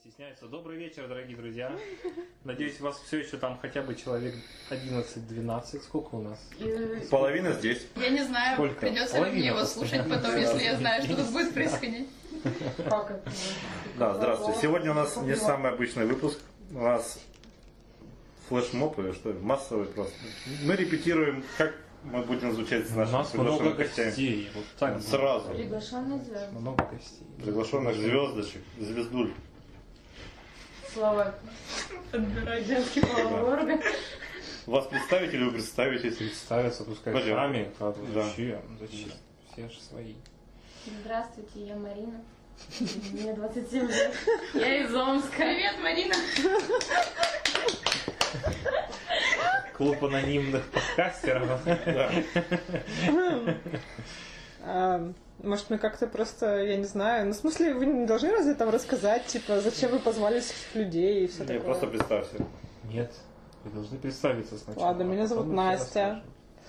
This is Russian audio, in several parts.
стесняются. Добрый вечер, дорогие друзья. Надеюсь, у вас все еще там хотя бы человек 11-12. Сколько у нас? Половина здесь. Я не знаю, Сколько? придется ли Половина мне его слушать потом, если я знаю, что тут будет происходить. Да, здравствуйте. Сегодня у нас не самый обычный выпуск. У нас флешмоб или что, массовый просто. Мы репетируем, как мы будем звучать с У нашими нас много гостями. гостей. Вот так. Сразу. Приглашенный звезд. Много гостей. Приглашенных звездочек, звездуль. Слова. Подбирать женский половой орган. Вас представить или вы представитесь? Представятся, пускай Пойдем. сами. Правда, Да. Зачем? Зачем? Все же свои. Здравствуйте, я Марина. Мне 27 лет. Я из Омска. Привет, Марина! Клуб анонимных подкастеров. Может, мы как-то просто, я не знаю, ну, в смысле, вы не должны разве там рассказать, типа, зачем вы позвали этих людей и все Не, такое? просто представься. Нет. Вы должны представиться сначала. Ладно, меня а зовут Настя.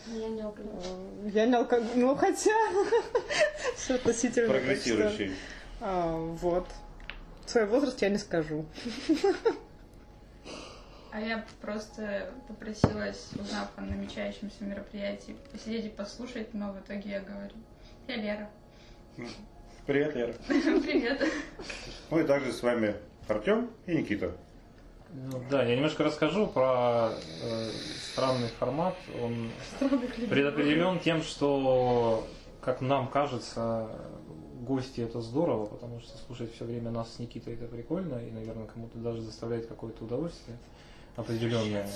Я не алкоголик. Э, Я не алкоголь, ну, хотя, все относительно. Прогрессирующий. а, Вот. Свой возраст я не скажу. А я просто попросилась, узнав о намечающемся мероприятии, посидеть и послушать, но в итоге я говорю. Я Лера. Привет, Лера. Привет. Ну и также с вами Артем и Никита. Ну, да, я немножко расскажу про э, странный формат. Он предопределен тем, что, как нам кажется, гости это здорово, потому что слушать все время нас с Никитой это прикольно, и, наверное, кому-то даже заставляет какое-то удовольствие определенное.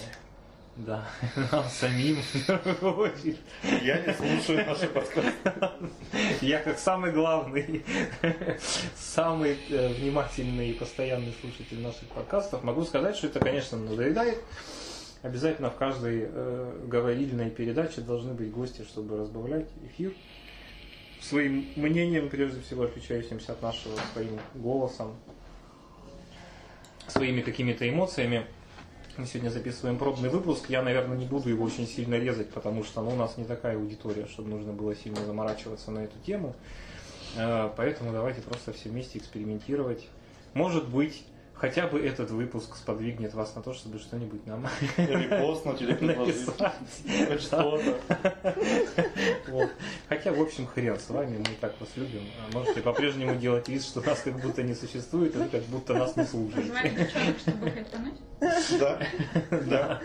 Да, нам самим в первую очередь. Я не слушаю наши подкасты. Я как самый главный, самый э, внимательный и постоянный слушатель наших подкастов могу сказать, что это, конечно, надоедает. Обязательно в каждой э, говорильной передаче должны быть гости, чтобы разбавлять эфир. Своим мнением, прежде всего, отличающимся от нашего, своим голосом, своими какими-то эмоциями. Мы сегодня записываем пробный выпуск. Я, наверное, не буду его очень сильно резать, потому что ну, у нас не такая аудитория, чтобы нужно было сильно заморачиваться на эту тему. Э, Поэтому давайте просто все вместе экспериментировать. Может быть, хотя бы этот выпуск сподвигнет вас на то, чтобы что-нибудь нам Или постнуть, или предложить. написать. Что-то. Хотя, в общем, хрен с вами, мы так вас любим. А Можете по-прежнему делать вид, что нас как будто не существует, или как будто нас не слушаете. Да. Да.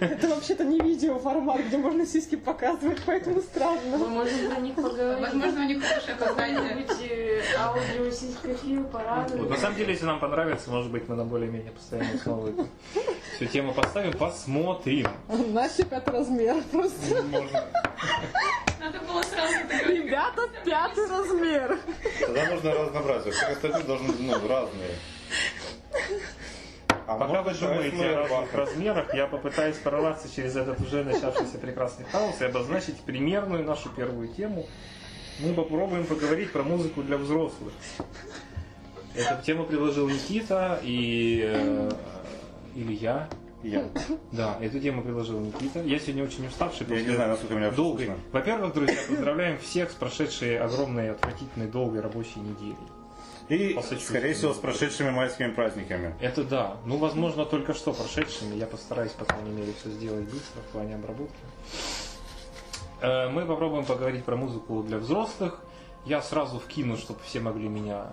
Это вообще-то не видеоформат, где можно сиськи показывать, поэтому Мы странно. можем про них поговорить. Возможно, у них фантазия. Какой-нибудь э, аудио сиськофил Вот, порадует. на самом деле, если нам понравится, может быть, мы на более-менее постоянной основе эту всю тему поставим, посмотрим. Настя пятый размер просто. Можно. Надо было сразу. Ребята, пятый размер. Тогда нужно разнообразие. Все остальные должны ну, разные. А Пока вы быть, думаете о разных размерах, я попытаюсь прорваться через этот уже начавшийся прекрасный хаос и обозначить примерную нашу первую тему. Мы попробуем поговорить про музыку для взрослых. Эту тему предложил Никита и э, или я. Я. Да, эту тему предложил Никита. Я сегодня очень уставший. Я не знаю, насколько меня долгой. Во-первых, друзья, поздравляем всех с прошедшей огромной, отвратительной, долгой рабочей неделей. И, скорее всего, с прошедшими майскими праздниками. Это да. Ну, возможно, только что прошедшими. Я постараюсь, по крайней мере, все сделать быстро в плане обработки. Э, Мы попробуем поговорить про музыку для взрослых. Я сразу вкину, чтобы все могли меня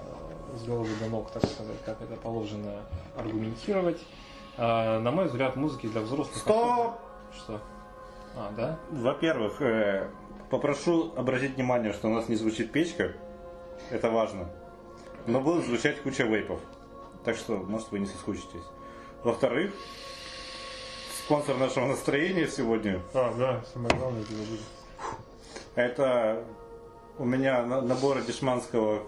э, с головы до ног, так сказать, как это положено, аргументировать. Э, На мой взгляд, музыки для взрослых... Стоп! Что? А, да? Во-первых, попрошу обратить внимание, что у нас не звучит печка. Это важно. Но будет звучать куча вейпов. Так что, может, вы не соскучитесь. Во-вторых, спонсор нашего настроения сегодня А, да, самое главное это будет. это у меня на- набор дешманского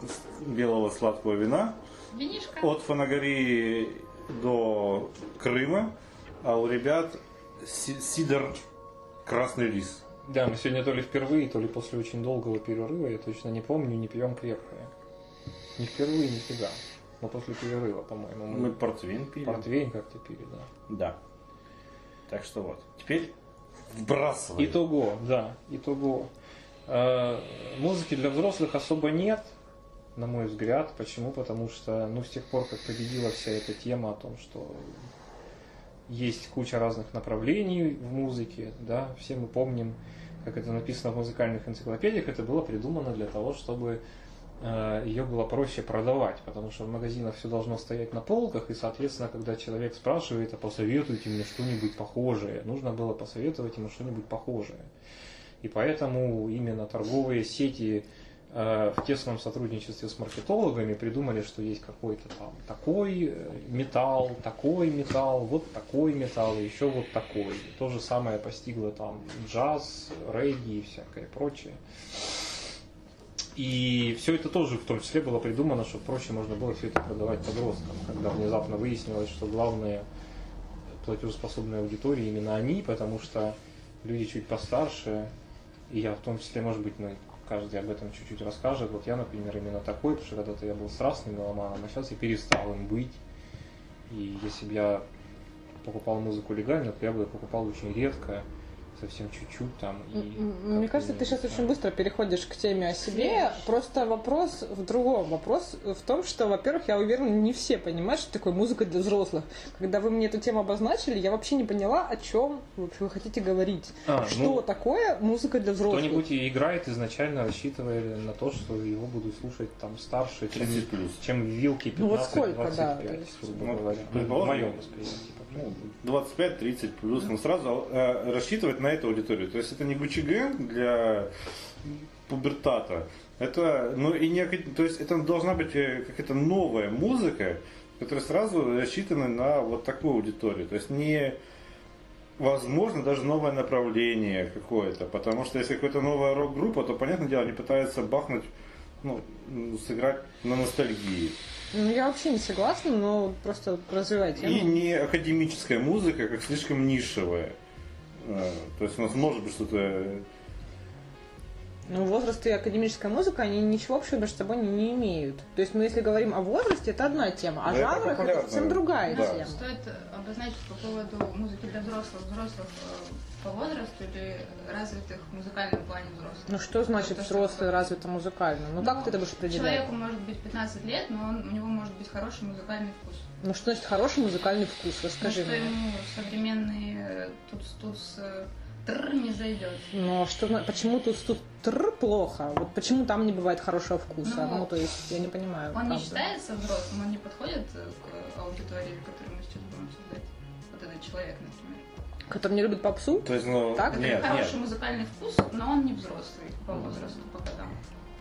белого сладкого вина Винишка. от Фанагории до Крыма, а у ребят си- сидор красный лис. Да, мы сегодня то ли впервые, то ли после очень долгого перерыва, я точно не помню, не пьем крепкое. Не впервые, нифига. Но после перерыва, по-моему, мы, Мы портвейн пили. портвейн как-то пили, да. Да. Так что вот. Теперь вбрасывай. Итого, да, итого. Э, музыки для взрослых особо нет. на мой взгляд. Почему? Потому что, ну, с тех пор, как победила вся эта тема о том, что есть куча разных направлений в музыке, да, все мы помним, как это написано в музыкальных энциклопедиях, это было придумано для того, чтобы ее было проще продавать, потому что в магазинах все должно стоять на полках, и, соответственно, когда человек спрашивает, а посоветуйте мне что-нибудь похожее, нужно было посоветовать ему что-нибудь похожее. И поэтому именно торговые сети э, в тесном сотрудничестве с маркетологами придумали, что есть какой-то там такой э, металл, такой металл, вот такой металл, и еще вот такой. То же самое постигло там джаз, регги и всякое прочее. И все это тоже в том числе было придумано, чтобы проще можно было все это продавать подросткам, когда внезапно выяснилось, что главные платежеспособные аудитории именно они, потому что люди чуть постарше, и я в том числе, может быть, мы каждый об этом чуть-чуть расскажет. Вот я, например, именно такой, потому что когда-то я был страстным меломаном, а сейчас я перестал им быть. И если бы я покупал музыку легально, то я бы ее покупал очень редко, совсем чуть-чуть там. И Мне кажется, ты сейчас знаю. очень быстро переходишь к теме о себе. Просто вопрос в другом. Вопрос в том, что, во-первых, я уверена, не все понимают, что такое музыка для взрослых. Когда вы мне эту тему обозначили, я вообще не поняла, о чем вы хотите говорить. А, что ну, такое музыка для взрослых? Кто-нибудь играет изначально, рассчитывая на то, что его будут слушать там старше, чем, 30 плюс. чем вилки 15-25, Ну, вот сколько, да, то есть. Ну, в моем восприятии. по крайней Ну, 25-30 плюс, но сразу э, рассчитывать на эту аудиторию. То есть это не Gang для пубертата. Это, ну и не, то есть это должна быть э, какая-то новая музыка, которая сразу рассчитана на вот такую аудиторию. То есть не возможно даже новое направление какое-то, потому что если какая-то новая рок-группа, то понятное дело, они пытаются бахнуть, ну, сыграть на ностальгии. Ну, я вообще не согласна, но просто развивай тему. И не академическая музыка, как слишком нишевая. Э, То есть у нас может быть что-то... Ну, возраст и академическая музыка, они ничего общего между собой не, не имеют. То есть мы, если говорим о возрасте, это одна тема, а Да, это жанрах это популярно. совсем другая Да. тема. Стоит обозначить по поводу музыки для взрослых, взрослых э, по возрасту или развитых в музыкальном плане взрослых. Ну что значит Это взрослый развито музыкально? Ну как ты это будешь определять? Человеку может быть 15 лет, но он, у него может быть хороший музыкальный вкус. Ну что значит хороший музыкальный вкус? Ну, Расскажи что мне. ему современный э, туц-туц э, тр не зайдет. Ну а что, почему тут, тут тр плохо? Вот почему там не бывает хорошего вкуса? Ну, Ну, то есть, я не понимаю. Он не правда. считается взрослым, он не подходит э, к аудитории, которую мы сейчас будем обсуждать. Вот этот человек, например. Который не любит попсу? То есть, ну, Так? нет, Хороший нет. музыкальный вкус, но он не взрослый по возрасту, по годам.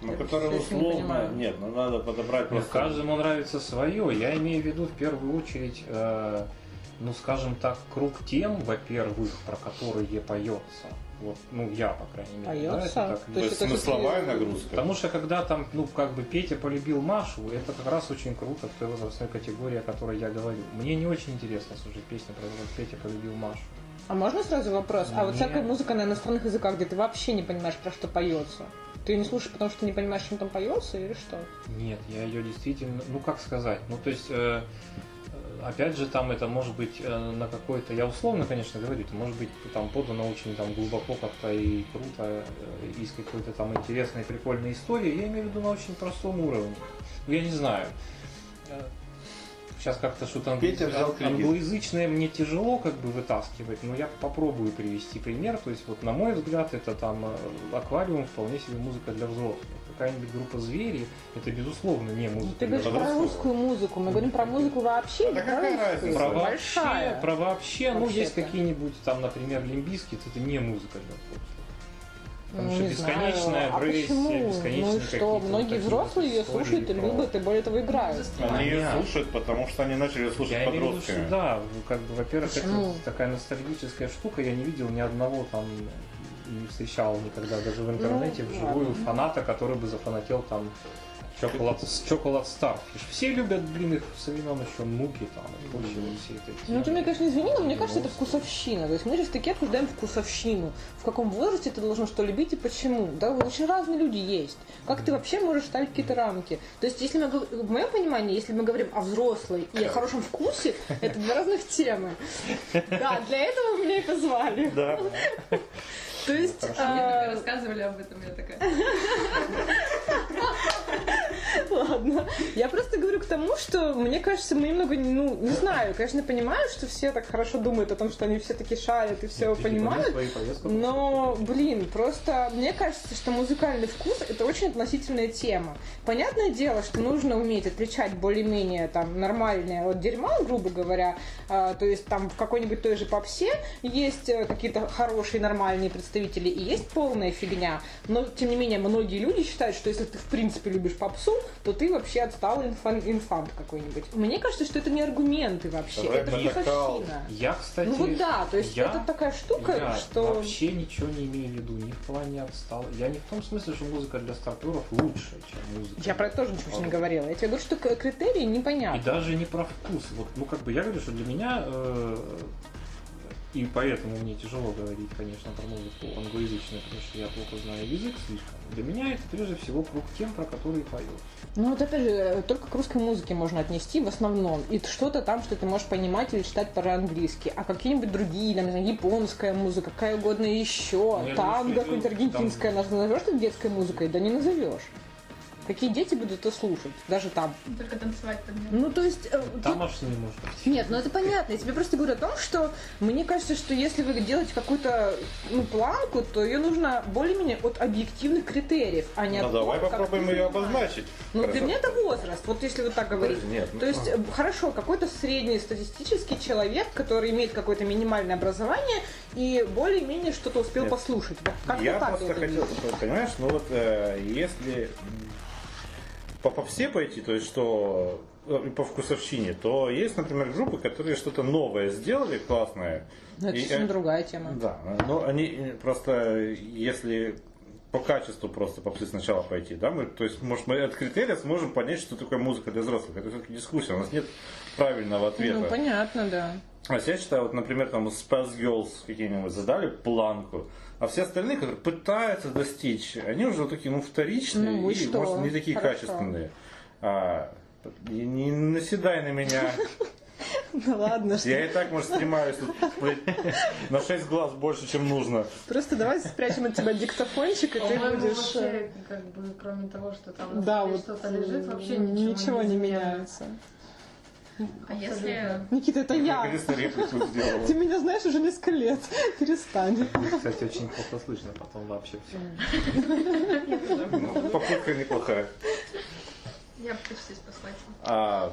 Ну, который не условно... понимаю. Нет, ну надо подобрать Ну, просто... каждому нравится свое. Я имею в виду в первую очередь, э, ну скажем так, круг тем, во-первых, про которые поется. Вот, ну я, по крайней мере. да, Поется? это так, То есть это смысловая такие- нагрузка. Потому что когда там, ну, как бы Петя полюбил Машу, это как раз очень круто в той возрастной категории, о которой я говорю. Мне не очень интересно слушать песню про то, как Петя полюбил Машу. А можно сразу вопрос? А вот всякая музыка на иностранных языках, где ты вообще не понимаешь, про что поется. Ты не слушаешь, потому что не понимаешь, чем там поется, или что? Нет, я ее действительно, ну как сказать, ну то есть, э, опять же, там это может быть э, на какой-то, я условно, конечно, говорю, это может быть там подано очень там глубоко как-то и круто, э, из какой-то там интересной, прикольной истории, я имею в виду на очень простом уровне. Ну, я не знаю. Э, Сейчас как-то что-то Петя взял ан- кредит. англоязычное мне тяжело как бы вытаскивать, но я попробую привести пример. То есть вот на мой взгляд это там аквариум вполне себе музыка для взрослых. Какая-нибудь группа звери, это безусловно не музыка ты говоришь про русскую музыку. Мы говорим про музыку вообще, А да про какая разница? Про вообще, Большая. про вообще, ну есть какие-нибудь там, например, лимбискит, это не музыка для взрослых. Потому Ну, что не бесконечная знаю. А агрессия, почему? бесконечные Ну и что, многие взрослые ее слушают и любят, и более того играют. Они ее слушают, потому что они начали слушать Я имею в виду, что подростками. да, ну, как бы, во-первых, Почему? это такая ностальгическая штука, я не видел ни одного там, не встречал никогда даже в интернете Ну, вживую ладно. фаната, который бы зафанател там Chocolate, Chocolate Starfish. Все любят, блин, их со времен еще муки там и прочие вот все это. Ну, ты меня, конечно, извини, но мне кажется, это вкусовщина. То есть мы сейчас таки обсуждаем вкусовщину. В каком возрасте ты должен что любить и почему. Да, очень разные люди есть. Как ты вообще можешь ставить какие-то рамки? То есть, если мы, в моем понимании, если мы говорим о взрослой и о хорошем вкусе, это две разных темы. Да, для этого меня и позвали. Да. То есть, э, рассказывали об этом, я такая. Ладно. Я просто говорю к тому, что мне кажется, мы немного, ну, не знаю, конечно, понимаю, что все так хорошо думают о том, что они все таки шарят и все понимают. Но, блин, просто мне кажется, что музыкальный вкус это очень относительная тема. Понятное дело, что нужно уметь отличать более-менее там нормальное от дерьма, грубо говоря. А, то есть там в какой-нибудь той же попсе есть э, какие-то хорошие нормальные представители и есть полная фигня. Но тем не менее многие люди считают, что если ты в принципе любишь попсу, то ты вообще отсталый инфан- инфант какой-нибудь. Мне кажется, что это не аргументы вообще, Рэп это вкусовщина. Я, кстати... Ну вот да, то есть я- это такая штука, я что... вообще ничего не имею в виду, ни в плане отстал. Я не в том смысле, что музыка для старперов лучше, чем музыка. Я про это тоже ничего не говорила. Я тебе говорю, что критерии И непонятны. даже не про вкус. Вот, ну, как бы я говорю, что для меня, э, и поэтому мне тяжело говорить, конечно, про музыку англоязычную, потому что я плохо знаю язык слишком. Для меня это прежде всего круг тем, про которые поет. Ну вот опять же, только к русской музыке можно отнести в основном. И что-то там, что ты можешь понимать или читать по-английски. А какие-нибудь другие, там, не знаю, японская музыка, какая угодно еще, Ну, танго, какая-нибудь там- аргентинская, назовешь ты детской музыкой? Да не назовешь. Какие дети будут это слушать? Даже там. Только танцевать под него. Ну, то есть... э, Там тут- аж не может быть. Нет, ну это понятно. Я тебе просто говорю о том, что мне кажется, что если вы делаете какую-то ну, планку, то ее нужно более-менее от объективных критериев, а не Ну от давай того, попробуем ее обозначить. Ну, для меня это возраст, вот если вот так говорить. Подожди, нет, ну, То есть, э, хорошо, какой-то среднестатистический человек, который имеет какое-то минимальное образование и более-менее что-то успел Нет. послушать. Вот Как Я так просто это хотел, понимаешь, ну вот э, если по попсе пойти, то есть что э, по вкусовщине, то есть, например, группы, которые что-то новое сделали, классное. Ну, это И, совсем другая тема. Да, но они э, просто, если по качеству просто попсы сначала пойти, да, мы, то есть, может, мы от критерия сможем понять, что такое музыка для взрослых. Это все-таки дискуссия, у нас нет правильного ответа. Ну, понятно, да. А я считаю, вот, например, там Spice Girls какие-нибудь задали планку, а все остальные, которые пытаются достичь, они уже вот такие, ну, вторичные Ну, и и, что? может, не такие Хорошо. качественные. А, не наседай на меня. Ну ладно, что- Я и так, может, блядь, на 6 глаз больше, чем нужно. просто давай спрячем от тебя диктофончик, и ты будешь... э, вообще, как бы, кроме того, что там Да, вот что-то лежит, вообще ничего, ничего, не меняется. А если... Никита, это я. Ты меня знаешь уже несколько лет. Перестань. Кстати, очень плохо слышно потом вообще все. Ну, Попытка неплохая. Я почти спаслась. А,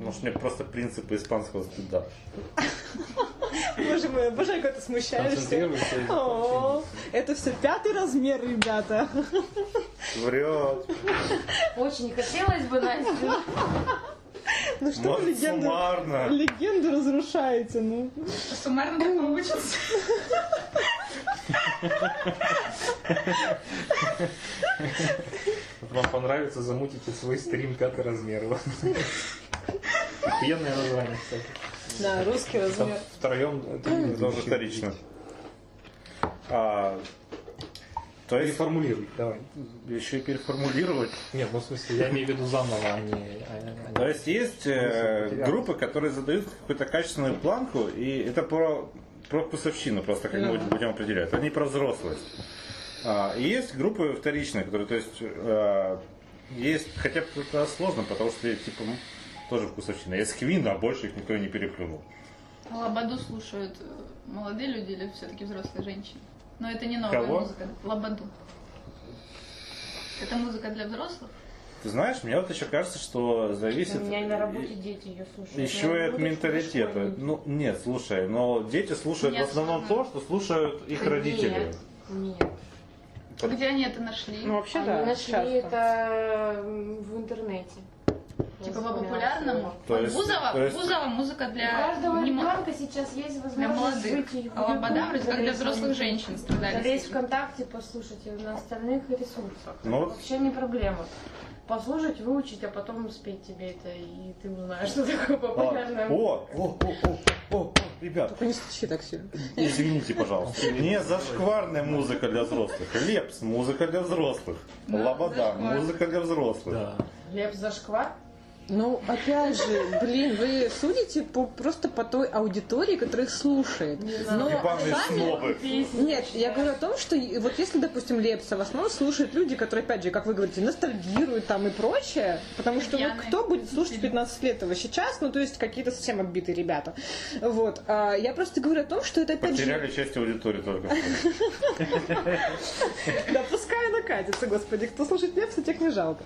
Может, мне просто принципы испанского стыда. Боже мой, обожаю, когда ты смущаешься. О, это все пятый размер, ребята. Врет. Очень хотелось бы, Настя. Ну что вы легенду, суммарно. легенду разрушаете, ну. Суммарно так получится. Вам понравится, замутите свой стрим пятый размер. Охуенное название, кстати. Да, русский размер. втроем Это уже вторично. А, то есть Переформулируй, давай. еще и переформулировать. Нет, ну в смысле, я имею в виду заново, а не... а- а- То есть есть э, группы, которые задают какую-то качественную планку, и это про, про вкусовщину просто, как мы будем определять. Это не про взрослость. А, и есть группы вторичные, которые, то есть, э, есть, хотя это сложно, потому что, типа, тоже вкусовщина. Есть Квин, а больше их никто и не переплюнул. А Лободу слушают э, молодые люди или все-таки взрослые женщины? Но это не новая Кого? музыка. Лободу. Это музыка для взрослых? Ты знаешь, мне вот еще кажется, что зависит... У меня и на работе дети ее слушают. Еще и от менталитета. Ну, нет, слушай, но дети слушают Нет, в основном то, что слушают их родители. Нет, Где они это нашли? Ну, вообще, Они да, нашли часто. это в интернете. Типа по популярному? То есть- Бузова, то есть- Бузова музыка У для каждого не мо- ребенка сейчас есть для возможность молодых. выйти в А Лобода вроде как для залезть взрослых женщин страдали. Залезть. ВКонтакте, послушать и на остальных ресурсах. Ну Вообще не проблема. Послушать, выучить, а потом спеть тебе это, и ты узнаешь, что такое популярная А, О, о, о, о, о, о, ребят, Только не стучи так сильно. извините, пожалуйста. Не зашкварная музыка для взрослых. Лепс, музыка для взрослых. Да, Лобода, музыка для взрослых. Да. Лев Зашквар? Ну, опять же, блин, вы судите по, просто по той аудитории, которая их слушает. Но Ебаные сами-. Нет, я говорю о том, что вот если, допустим, Лепса в основном слушают люди, которые, опять же, как вы говорите, ностальгируют там и прочее, потому что ну, кто будет слушать в 15 лет его сейчас, ну, то есть какие-то совсем отбитые ребята. Вот. А я просто говорю о том, что это, опять же, Потеряли часть аудитории только да, пускай она катится, господи, кто слушает Лепса, тех не жалко.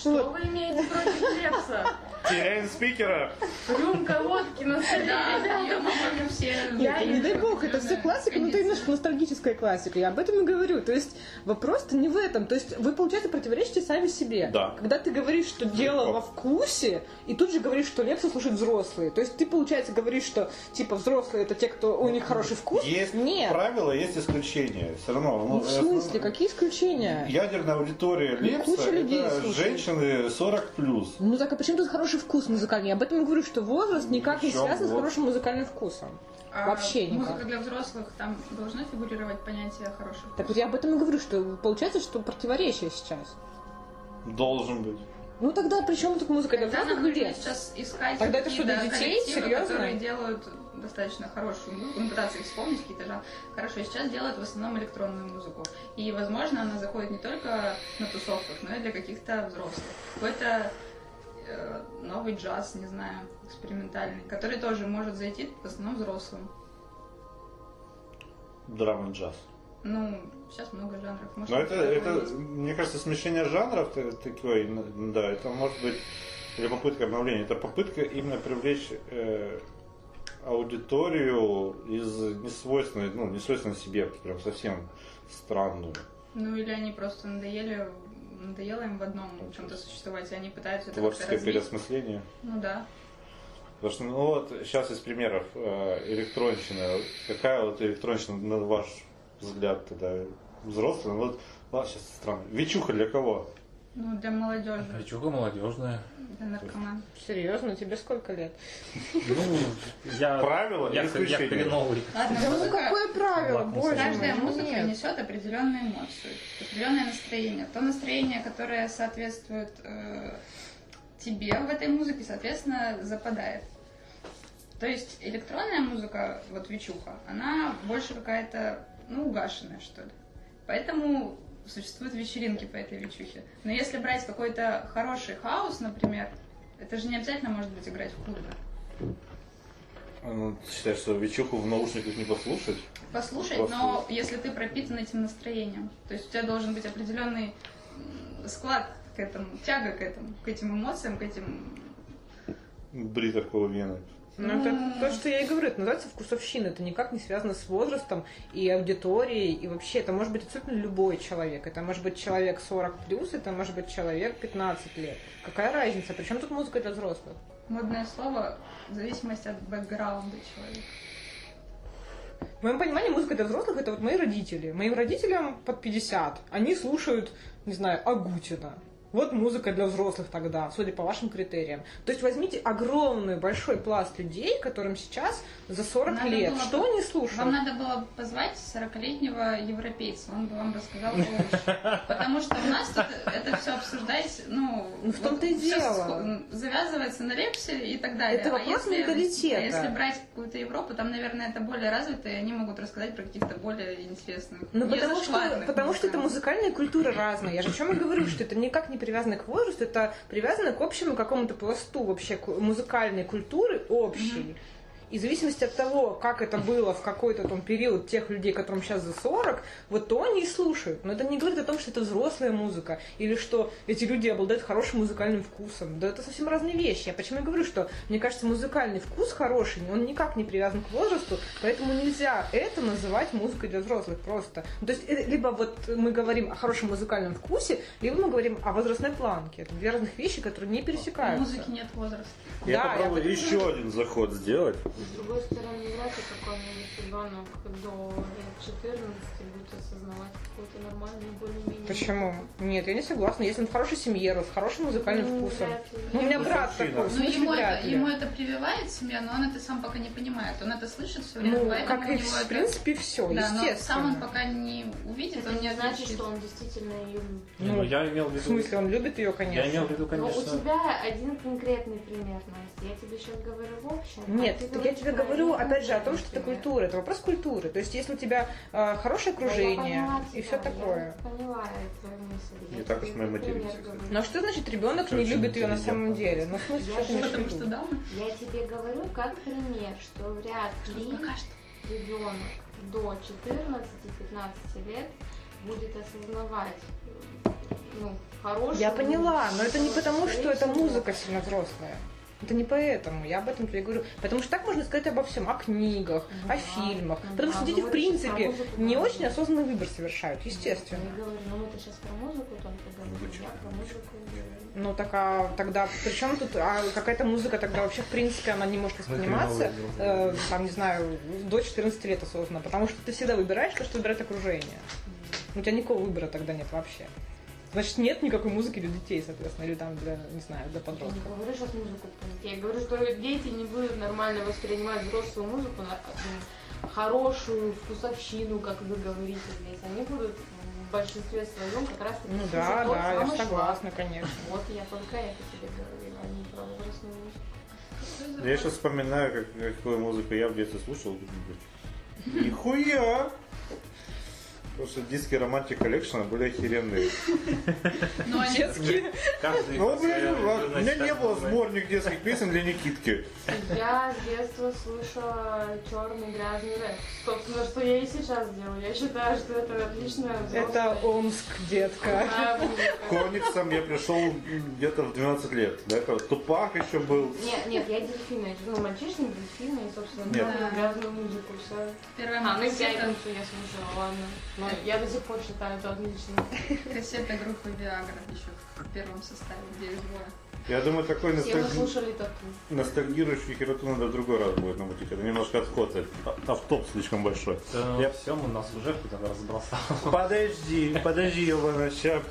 Что вы имеете против Лепса? Теряем спикера. Рюмка водки на столе. Да, ее мы можем все... Я, не дай бог, это все классика, но это именно ностальгическая классика. Я об этом и говорю. То есть вопрос-то не в этом. То есть вы, получается, противоречите сами себе. Да. Когда ты говоришь, что дело во вкусе, и тут же говоришь, что Лепса слушают взрослые. То есть ты, получается, говоришь, что типа взрослые это те, кто у них хороший вкус. Есть Нет. правила, есть исключения. Все равно. Ну, ну, в смысле, какие исключения? Ядерная аудитория Лепса куча людей это слушает. женщины 40 плюс. Ну так а почему тут хороший вкус музыкальный? Я об этом и говорю, что возраст никак не связан с вот- хорошим музыкальным вкусом. А Вообще никак. Музыка для взрослых, там должно фигурировать понятие хороших. Так вот я об этом и говорю, что получается, что противоречие сейчас. Должен быть. Ну тогда при чем тут музыка для взрослых нам нужно сейчас искать Тогда это что, для какие-то детей? Серьезно? которые делают достаточно хорошую музыку, ну, пытаться их вспомнить какие-то жанры. Хорошо, сейчас делают в основном электронную музыку. И, возможно, она заходит не только на тусовках, но и для каких-то взрослых. Какой-то новый джаз, не знаю, экспериментальный, который тоже может зайти в основном взрослым. Драм и джаз. Ну, сейчас много жанров. Может, Но это, такое это, есть. мне кажется, смещение жанров та- такой, н- да, это может быть или попытка обновления. Это попытка именно привлечь э, аудиторию из несвойственной, ну, несвойственной себе, прям совсем странную. Ну, или они просто надоели, надоело им в одном чем-то существовать, и они пытаются это Творческое переосмысление. Ну да. Потому что, ну вот, сейчас из примеров э, электронщина. Какая вот электронщина, на ваш взгляд, тогда взрослая? Ну, Вот, ладно, сейчас странно. Вечуха для кого? Ну, для молодежи, Причуха молодежная. Для наркоман. Серьезно, тебе сколько лет? Ну, я... Правила я, и я исключения. хреновый. Ладно, Да ну музыка, какое правило, боже каждая мой, музыка нет. несет определенную эмоцию, определенное настроение. То настроение, которое соответствует э, тебе в этой музыке, соответственно, западает. То есть электронная музыка, вот вечуха, она больше какая-то, ну, угашенная, что ли. Поэтому существуют вечеринки по этой вечухе. Но если брать какой-то хороший хаос, например, это же не обязательно может быть играть в клубе. А, ну, ты считаешь, что вечуху в наушниках не послушать? послушать, Просто- но если ты пропитан этим настроением, то есть у тебя должен быть определенный склад к этому, тяга к этому, к этим эмоциям, к этим... Бри такого вены. Ну, это то, что я и говорю, это называется вкусовщина. Это никак не связано с возрастом и аудиторией. И вообще, это может быть абсолютно любой человек. Это может быть человек 40 плюс, это может быть человек 15 лет. Какая разница? Причем тут музыка для взрослых? Модное слово в зависимости от бэкграунда человека. В моем понимании музыка для взрослых это вот мои родители. Моим родителям под 50. Они слушают, не знаю, Агутина. Вот музыка для взрослых тогда, судя по вашим критериям. То есть возьмите огромный большой пласт людей, которым сейчас за 40 Надо лет. было Что они слушают? Вам надо было позвать 40-летнего европейца, он бы вам рассказал лучше. Потому что у нас тут это все обсуждать, ну... Ну, в том-то и дело. Завязывается на лепсе и так далее. Это вопрос если, менталитета. а если брать какую-то Европу, там, наверное, это более развито, и они могут рассказать про каких-то более интересных, Ну, потому что, потому что это музыкальная культура разная. Я же о чем и говорю, что это никак не привязано к возрасту, это привязано к общему какому-то пласту вообще музыкальной культуры общей. И в зависимости от того, как это было в какой-то там период тех людей, которым сейчас за 40, вот то они и слушают. Но это не говорит о том, что это взрослая музыка, или что эти люди обладают хорошим музыкальным вкусом. Да это совсем разные вещи. Я почему и говорю, что, мне кажется, музыкальный вкус хороший, он никак не привязан к возрасту, поэтому нельзя это называть музыкой для взрослых просто. Ну, то есть, э, либо вот мы говорим о хорошем музыкальном вкусе, либо мы говорим о возрастной планке. Это две разных вещи, которые не В пересекаются. музыке нет возраста. Я Да, попробую я еще один заход сделать. С другой стороны, вряд ли какой-нибудь ребенок до лет 14 будет осознавать какой-то нормальный, более-менее. Почему? Нет, я не согласна. Если он в хорошей семье рос, с хорошим музыкальным Ну, вкусом. вряд ли. Ну, у меня Ну, брат мужчина. такой, в Ну, смысле, ему вряд это, ли. ему это прививает семья, но он это сам пока не понимает. Он это слышит все время, Ну, поэтому как и в это... принципе все, Да, но сам он естественно. пока не увидит, Это он не значит, отличит. что он действительно ее любит. Не, ну, я имел в В виду... смысле, он любит ее, конечно. Я имел в виду, Но у конечно... тебя один конкретный пример, Настя. Я тебе сейчас говорю в общем. а Нет, ты так я тебе говорю, опять же, о том, что это культура. Это вопрос культуры. То есть, если у тебя э, хорошее Да, я окружение поняла и все такое. Поняла. Не так уж мы материмся, говорю. Ну а что значит ребенок не любит ее на самом деле? Ну, в смысле, Я что Потому что да, Я тебе говорю как пример, что вряд ли ребенок до 14-15 лет будет осознавать ну, хорошую Я поняла, но это не потому, что это музыка сильно взрослая. Это не поэтому, я об этом тебе говорю. Потому что так можно сказать обо всем, о книгах, Ну о да, фильмах. ну Потому да, что дети, ну в вот принципе, не очень осознанный выбор совершают, естественно. Я говорю, ну мы-то сейчас про музыку только говорим, я про музыку говорю. Ну так а тогда причем тут а какая-то музыка тогда вообще в принципе она не может восприниматься, э, там не знаю, до 14 лет осознанно, потому что ты всегда выбираешь то, что выбирает окружение. У тебя никакого выбора тогда нет вообще. Значит, нет никакой музыки для детей, соответственно, или там для, не знаю, для Я не подростков. говорю сейчас музыку про детей. Я говорю, что дети не будут нормально воспринимать взрослую музыку, на- хорошую вкусовщину, как вы говорите здесь. Они будут в большинстве своем как раз таки Ну да, тот да, я согласна, конечно. Вот я только это тебе говорила, а не про взрослую музыку. Я сейчас вспоминаю, как, какую музыку я в детстве слушал. Нихуя! Потому что диски Romantic Collection были охеренные. Но они Каждый Ну, по блин, своей у меня не было сборник детских песен для Никитки. Я с детства слушала черный грязный рэп. Собственно, что я и сейчас делаю. Я считаю, что это отличная Это Омск, детка. К комиксам я пришел где-то в 12 лет. Да, Тупак еще был. Нет, нет, я дельфины. Ну, мальчишник, дельфины и, собственно, грязную музыку. Все. первая А, ну пятницу я слушала, ладно. Но я до сих пор считаю это отлично. кассета группы Viagra еще в первом составе, где их двое. Я думаю, такой ностальги- ностальгирующий хероту надо в другой раз будет намутить. Это немножко отход. а- Автоп слишком большой. Да, Я- все, у нас уже куда-то разбросал. Подожди, подожди, ебаный ща.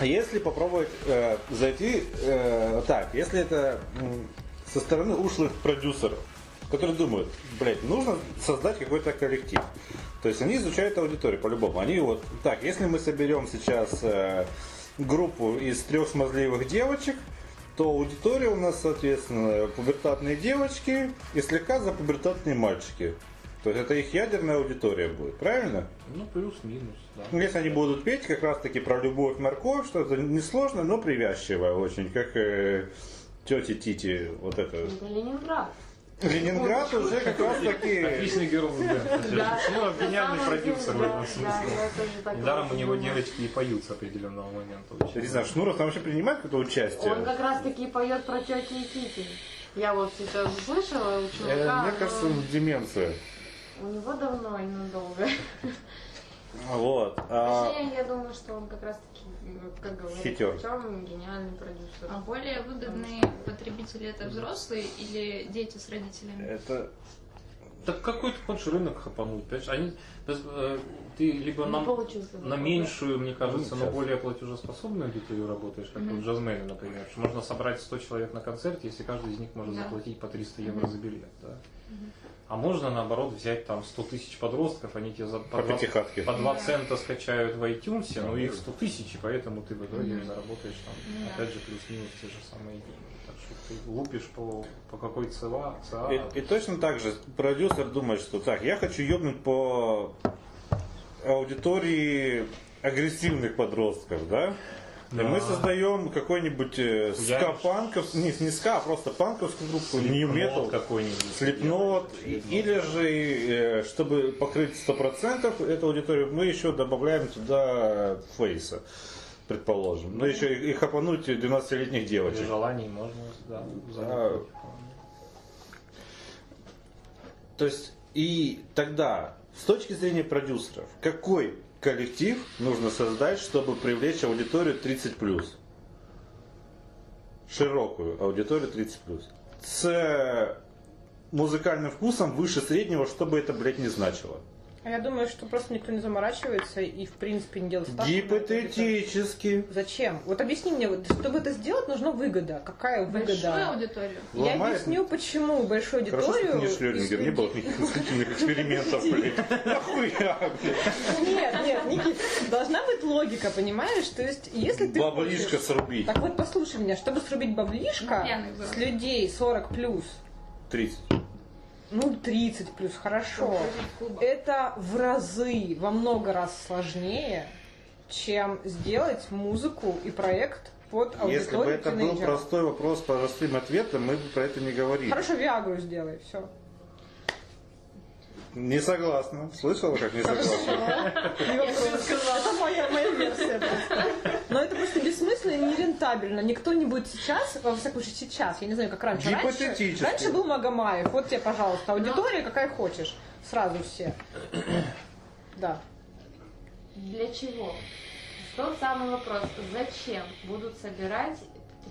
А Если попробовать э, зайти э, так, если это м, со стороны ушлых продюсеров, которые думают, блядь, нужно создать какой-то коллектив. То есть они изучают аудиторию по-любому. Они вот, так, если мы соберем сейчас э, группу из трех смазливых девочек, то аудитория у нас, соответственно, пубертатные девочки и слегка за пубертатные мальчики. То есть это их ядерная аудитория будет, правильно? Ну, плюс-минус, да. Ну, Если они будут петь как раз таки про любовь, морковь, что это несложно, но привязчиво очень, как э, тети Тити, вот это. Это Ленинград. Уже как раз таки... Отличный герой, да. Ну, гениальный продюсер в этом да, смысле. я Недаром у него девочки и поют с определенного момента. Я не знаю, Шнуров там вообще принимает какое-то участие? Он как раз таки поет про тети и Тити. Я вот сейчас слышала у Э, чувака. Мне кажется, он деменция. У него давно и надолго. Вот. а, Вообще, я думаю, что он как раз таки, как говорит Хитер. Артем, гениальный продюсер. А более выгодные потребители это взрослые или дети с родителями? Это... Так какой ты хочешь рынок хапануть, понимаешь? Они, э, ты либо на, на меньшую, мне кажется, Ну, но сейчас. более платежеспособную аудиторию работаешь, как в джазмене, например. Что можно собрать 100 человек на концерте, если каждый из них может Да. заплатить по 300 евро за билет. Да? А можно, наоборот, взять там 100 тысяч подростков, они тебе за, по, По 2, пятихатке. по 2 цента скачают в iTunes, но Да. их 100 тысяч, и поэтому ты в итоге Мгм. заработаешь там, Ну да. опять же, плюс-минус те же самые деньги. Так что ты лупишь по, по какой ЦА, ЦА И, и точно так же продюсер думает, что так, я хочу ёбнуть по аудитории агрессивных подростков, да? Да. мы создаем какой-нибудь э, ска-панков, не, не ска, а просто панковскую группу, нью метал, какой-нибудь. слепнот, или же, э, чтобы покрыть 100% эту аудиторию, мы еще добавляем туда фейса, предположим. Ну, еще и, и хапануть 12-летних При девочек. желании можно, да, заработать. То есть, и тогда, с точки зрения продюсеров, какой коллектив нужно создать, чтобы привлечь аудиторию 30+. Широкую аудиторию 30+. Це музыкальным вкусом выше среднего, что бы это, блядь, не значило. А я думаю, что просто никто не заморачивается и, в принципе, не делает ставку. Гипотетически. Зачем? Вот объясни мне, вот, чтобы это сделать, нужна выгода. Какая выгода? Большую аудиторию. Я Ломает. объясню, почему большую Хорошо, что ты аудиторию... не Шлёдингер, не было никаких мыслительных экспериментов, блядь. Нахуя, блядь. Нет, нет, Никит, должна быть логика, понимаешь? То есть, если ты Баблишко хочешь- срубить. Так вот, послушай меня, чтобы срубить было. с людей 40 плюс, 30. Ну 30 плюс, хорошо, это в разы, во много раз сложнее, чем сделать музыку и проект под аудиторию Если бы это был простой вопрос по простым ответам, мы бы про это не говорили. Хорошо, Виагру сделай, все. Не согласна. Слышала, как не согласна? Это моя, моя версия просто. Но это просто бессмысленно и нерентабельно. Никто не будет сейчас, во всяком случае сейчас, я не знаю, как раньше. Раньше, Гипотетически. раньше был Магомаев. Вот тебе, пожалуйста, аудитория какая хочешь. Сразу все. Да. Для чего? Тот самый вопрос, зачем будут собирать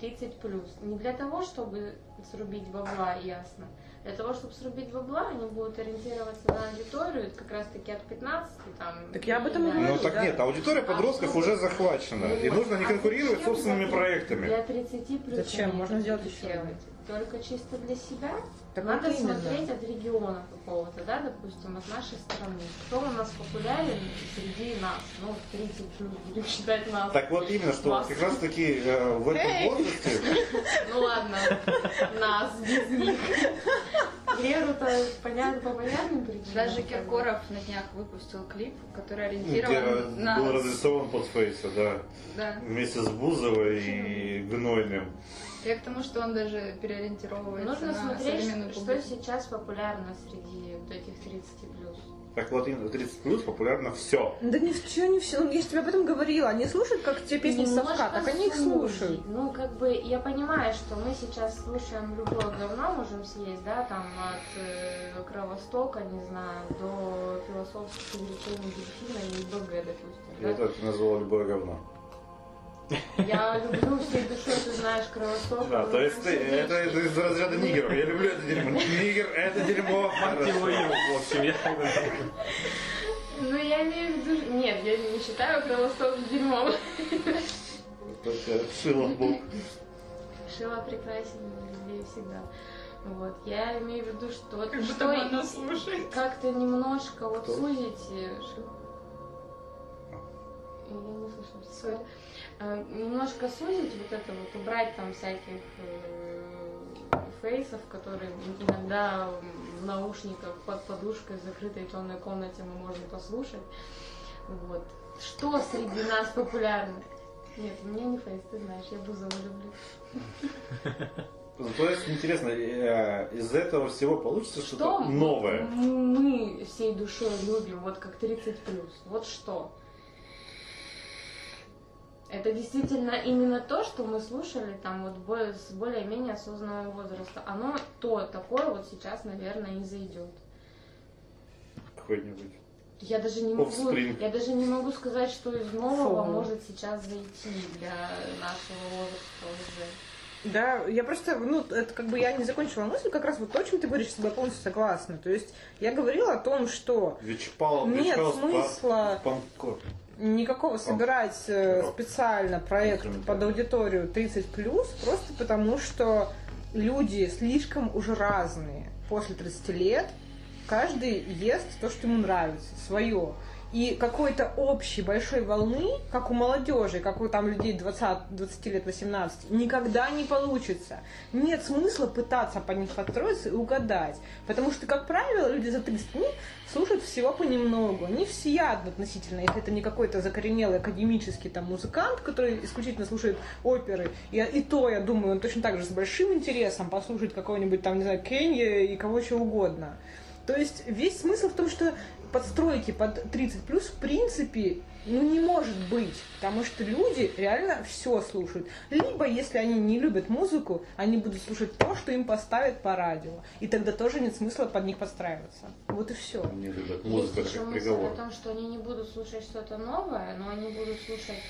30 плюс? Не для того, чтобы срубить бабла, ясно. Для того, чтобы срубить бабла, они будут ориентироваться на аудиторию, это как раз таки от 15 там. Так я об этом и да. говорю. Ну так да. нет, аудитория подростков уже захвачена. И нужно не конкурировать с собственными проектами. Для 30 плюс. Зачем? Можно сделать еще. делать. Только чисто для себя? Так Надо вот именно. смотреть от региона какого-то, да, допустим, от нашей страны. Кто у нас популярен среди нас? Ну, 30 плюс, будем считать нас. Так вот именно, что Вас. как раз таки э, в этом Эй! возрасте Ну ладно, нас без них. Леру-то понятно, по понятным причинам. Даже Киркоров на днях выпустил клип, который где ориентирован на... был разрисован под фейса, да. Да. Вместе с Бузовой и Гнойным. Я к тому, что он даже переориентировывается Нужно на смотреть, современную что публику. сейчас популярно среди вот этих 30 плюс. Так вот, именно 30 плюс популярно все. Да не все, не все. Ну, я же тебе об этом говорила. Они слушают, как те песни с совка, так они их слушают. Ну, как бы, я понимаю, что мы сейчас слушаем любое говно, можем съесть, да, там, от э, Кровостока, не знаю, до философских изречений дельфина и БГ, допустим. Я да. это назвал любое говно. Я люблю всей душой, ты знаешь, Кровосток. Да, то есть ты, это, это из разряда нигеров. Я люблю это дерьмо. Нигер, это дерьмо. Мотивую, в общем, я Ну, я имею в виду... Нет, я не считаю Кровосток дерьмом. Только Шилов был. Шила прекрасен везде и всегда. Вот, я имею в виду, что вот Как что она слушает. как-то немножко вот Кто? сузить. Ши- Я не слышу. Sorry. Э, Немножко сузить вот это вот, убрать там всяких э, фейсов, которые иногда в наушниках под подушкой в закрытой темной комнате мы можем послушать. Вот. Что среди нас популярно? Нет, у меня не фейс, ты знаешь, я Бузову люблю. Ну, То есть, интересно, э, из этого всего получится Что что-то новое. мы всей душой любим, вот как 30 плюс. Вот что? Это действительно именно то, что мы слушали там вот более, с более-менее осознанного возраста. Оно то, такое вот сейчас, наверное, и зайдет. Какой-нибудь. Я даже не могу, я даже не могу сказать, что из нового Фу. может сейчас зайти для нашего возраста уже. Да, я просто, ну, это как бы я не закончила мысль, как раз вот то, о чем ты говоришь, с тобой полностью согласна. То есть я говорила о том, что Вичпал, Нет Вичпал смысла. Панкор. Никакого собирать э, специально проект под аудиторию 30 просто потому что люди слишком уже разные. После 30 лет каждый ест то, что ему нравится, свое. И какой-то общей большой волны, как у молодежи, как у там людей 20, 20 лет, 18, никогда не получится. Нет смысла пытаться по них подстроиться и угадать. Потому что, как правило, люди за 30 ну, слушают всего понемногу. Они всеядны относительно, если это не какой-то закоренелый академический там музыкант, который исключительно слушает оперы. И, и то, я думаю, он точно так же с большим интересом послушает какого-нибудь там, не знаю, Кенни и кого чего угодно. То есть весь смысл в том, что подстройки под 30 плюс в принципе ну не может быть, потому что люди реально все слушают. Либо, если они не любят музыку, они будут слушать то, что им поставят по радио. И тогда тоже нет смысла под них подстраиваться. Вот и все. Не любят музыку, Есть еще мысль приговор. о том, что они не будут слушать что-то новое, но они будут слушать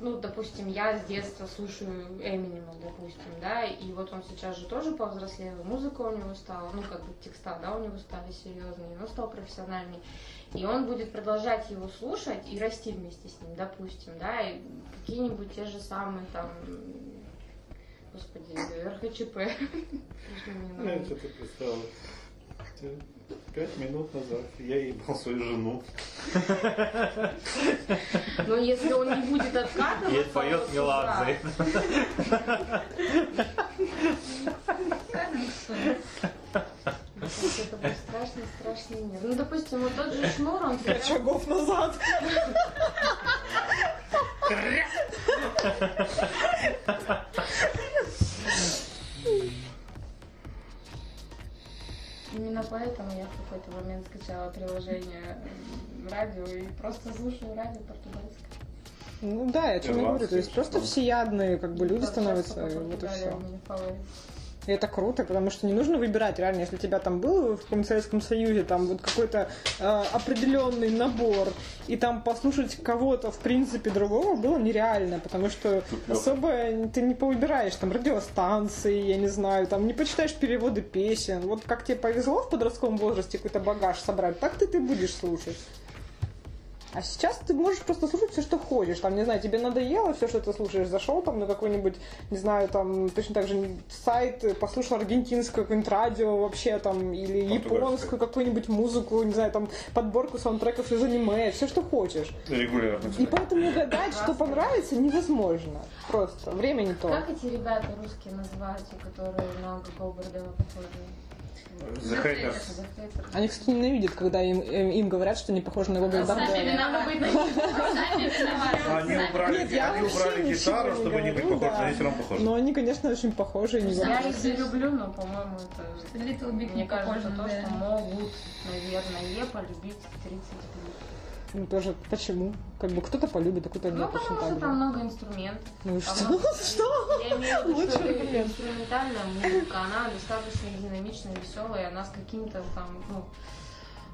ну, допустим, я с детства слушаю Эминема, допустим, да, и вот он сейчас же тоже повзрослел, музыка у него стала, ну, как бы текста, да, у него стали серьезные, он стал профессиональный, и он будет продолжать его слушать и расти вместе с ним, допустим, да, и какие-нибудь те же самые там, господи, РХЧП. Я что-то представил. Пять минут назад я ебал свою жену. Но если он не будет откатываться... И поет Меладзе. Это был страшный, страшный мир. Ну, допустим, вот тот же Шнур, он Пять шагов назад. Именно поэтому я в какой-то момент скачала приложение радио и просто слушаю радио португальское. Ну да, я о чем я говорю. То есть просто всеядные как бы люди Вот становятся, вот и все. И это круто, потому что не нужно выбирать, реально, если тебя там был в каком Советском Союзе там вот какой-то э, определенный набор, и там послушать кого-то, в принципе, другого было нереально, потому что особо ты не повыбираешь там радиостанции, я не знаю, там не почитаешь переводы песен. Вот как тебе повезло в подростковом возрасте какой-то багаж собрать, так ты ты будешь слушать. А сейчас ты можешь просто слушать все, что хочешь. Там, не знаю, тебе надоело все, что ты слушаешь. Зашел там на какой-нибудь, не знаю, там точно так же сайт, послушал аргентинское какое-нибудь радио вообще там, или японскую какую-нибудь музыку, не знаю, там подборку саундтреков из аниме, все, что хочешь. Регулярно. И поэтому угадать, что понравится, невозможно. Просто время не то. Как эти ребята русские называются, которые на Гого Бардема похожи? The Haters. The Haters. Они, кстати, ненавидят, когда им, им, им говорят, что они похожи на Гоголя Сами виноваты. Они убрали, Нет, я они убрали гитару, не чтобы не быть похожим, да. но они все равно похожи. Но они, конечно, очень похожи. не Я их не люблю, но, по-моему, это... Little Big Мне не кажется, то, что могут, наверное, полюбить 30 Ну, тоже почему? Как бы кто-то полюбит, а кто-то Ну, нет. точно потому что там много инструментов. Ну и что? Что? Я имею в виду, что инструментальная музыка, она достаточно динамичная, веселая, она с каким-то там, ну,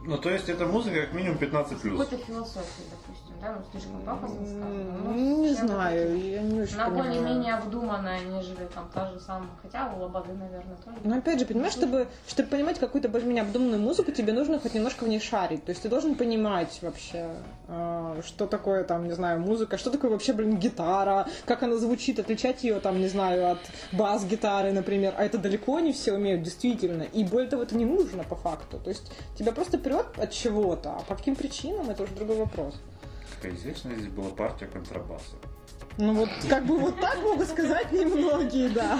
Ну, то есть это музыка как минимум 15 плюс. какой-то философией, допустим, да, ну, слишком пафосно сказано. но Ну, не знаю, я не очень Она более-менее обдуманная, нежели там та же самая, хотя у Лободы, наверное, тоже. Но опять же, понимаешь, чтобы, чтобы понимать какую-то более-менее обдуманную музыку, тебе нужно хоть немножко в ней шарить. То есть ты должен понимать вообще, э, что такое там, не знаю, музыка, что такое вообще, блин, гитара, как она звучит, отличать ее там, не знаю, от бас-гитары, например. А это далеко не все умеют, действительно. И более того, это не нужно по факту. То есть тебя просто прет от чего-то, а по каким причинам, это уже другой вопрос. Какая известная здесь была партия контрабаса. Ну вот, как бы вот так могут сказать немногие, да.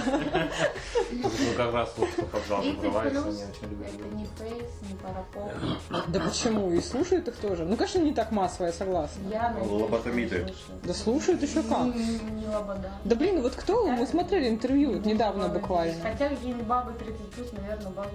Ну, как раз вот кто под зал 30 закрывается, плюс, они очень любят. это не фейс, не парапоп. Да почему? И слушают их тоже. Ну, конечно, не так массово, я согласна. Я надеюсь, Лоботомиты. Да слушают еще как. Не, лобода. Да блин, вот кто? Мы смотрели интервью недавно буквально. Хотя какие-нибудь бабы 30 плюс, наверное, бабы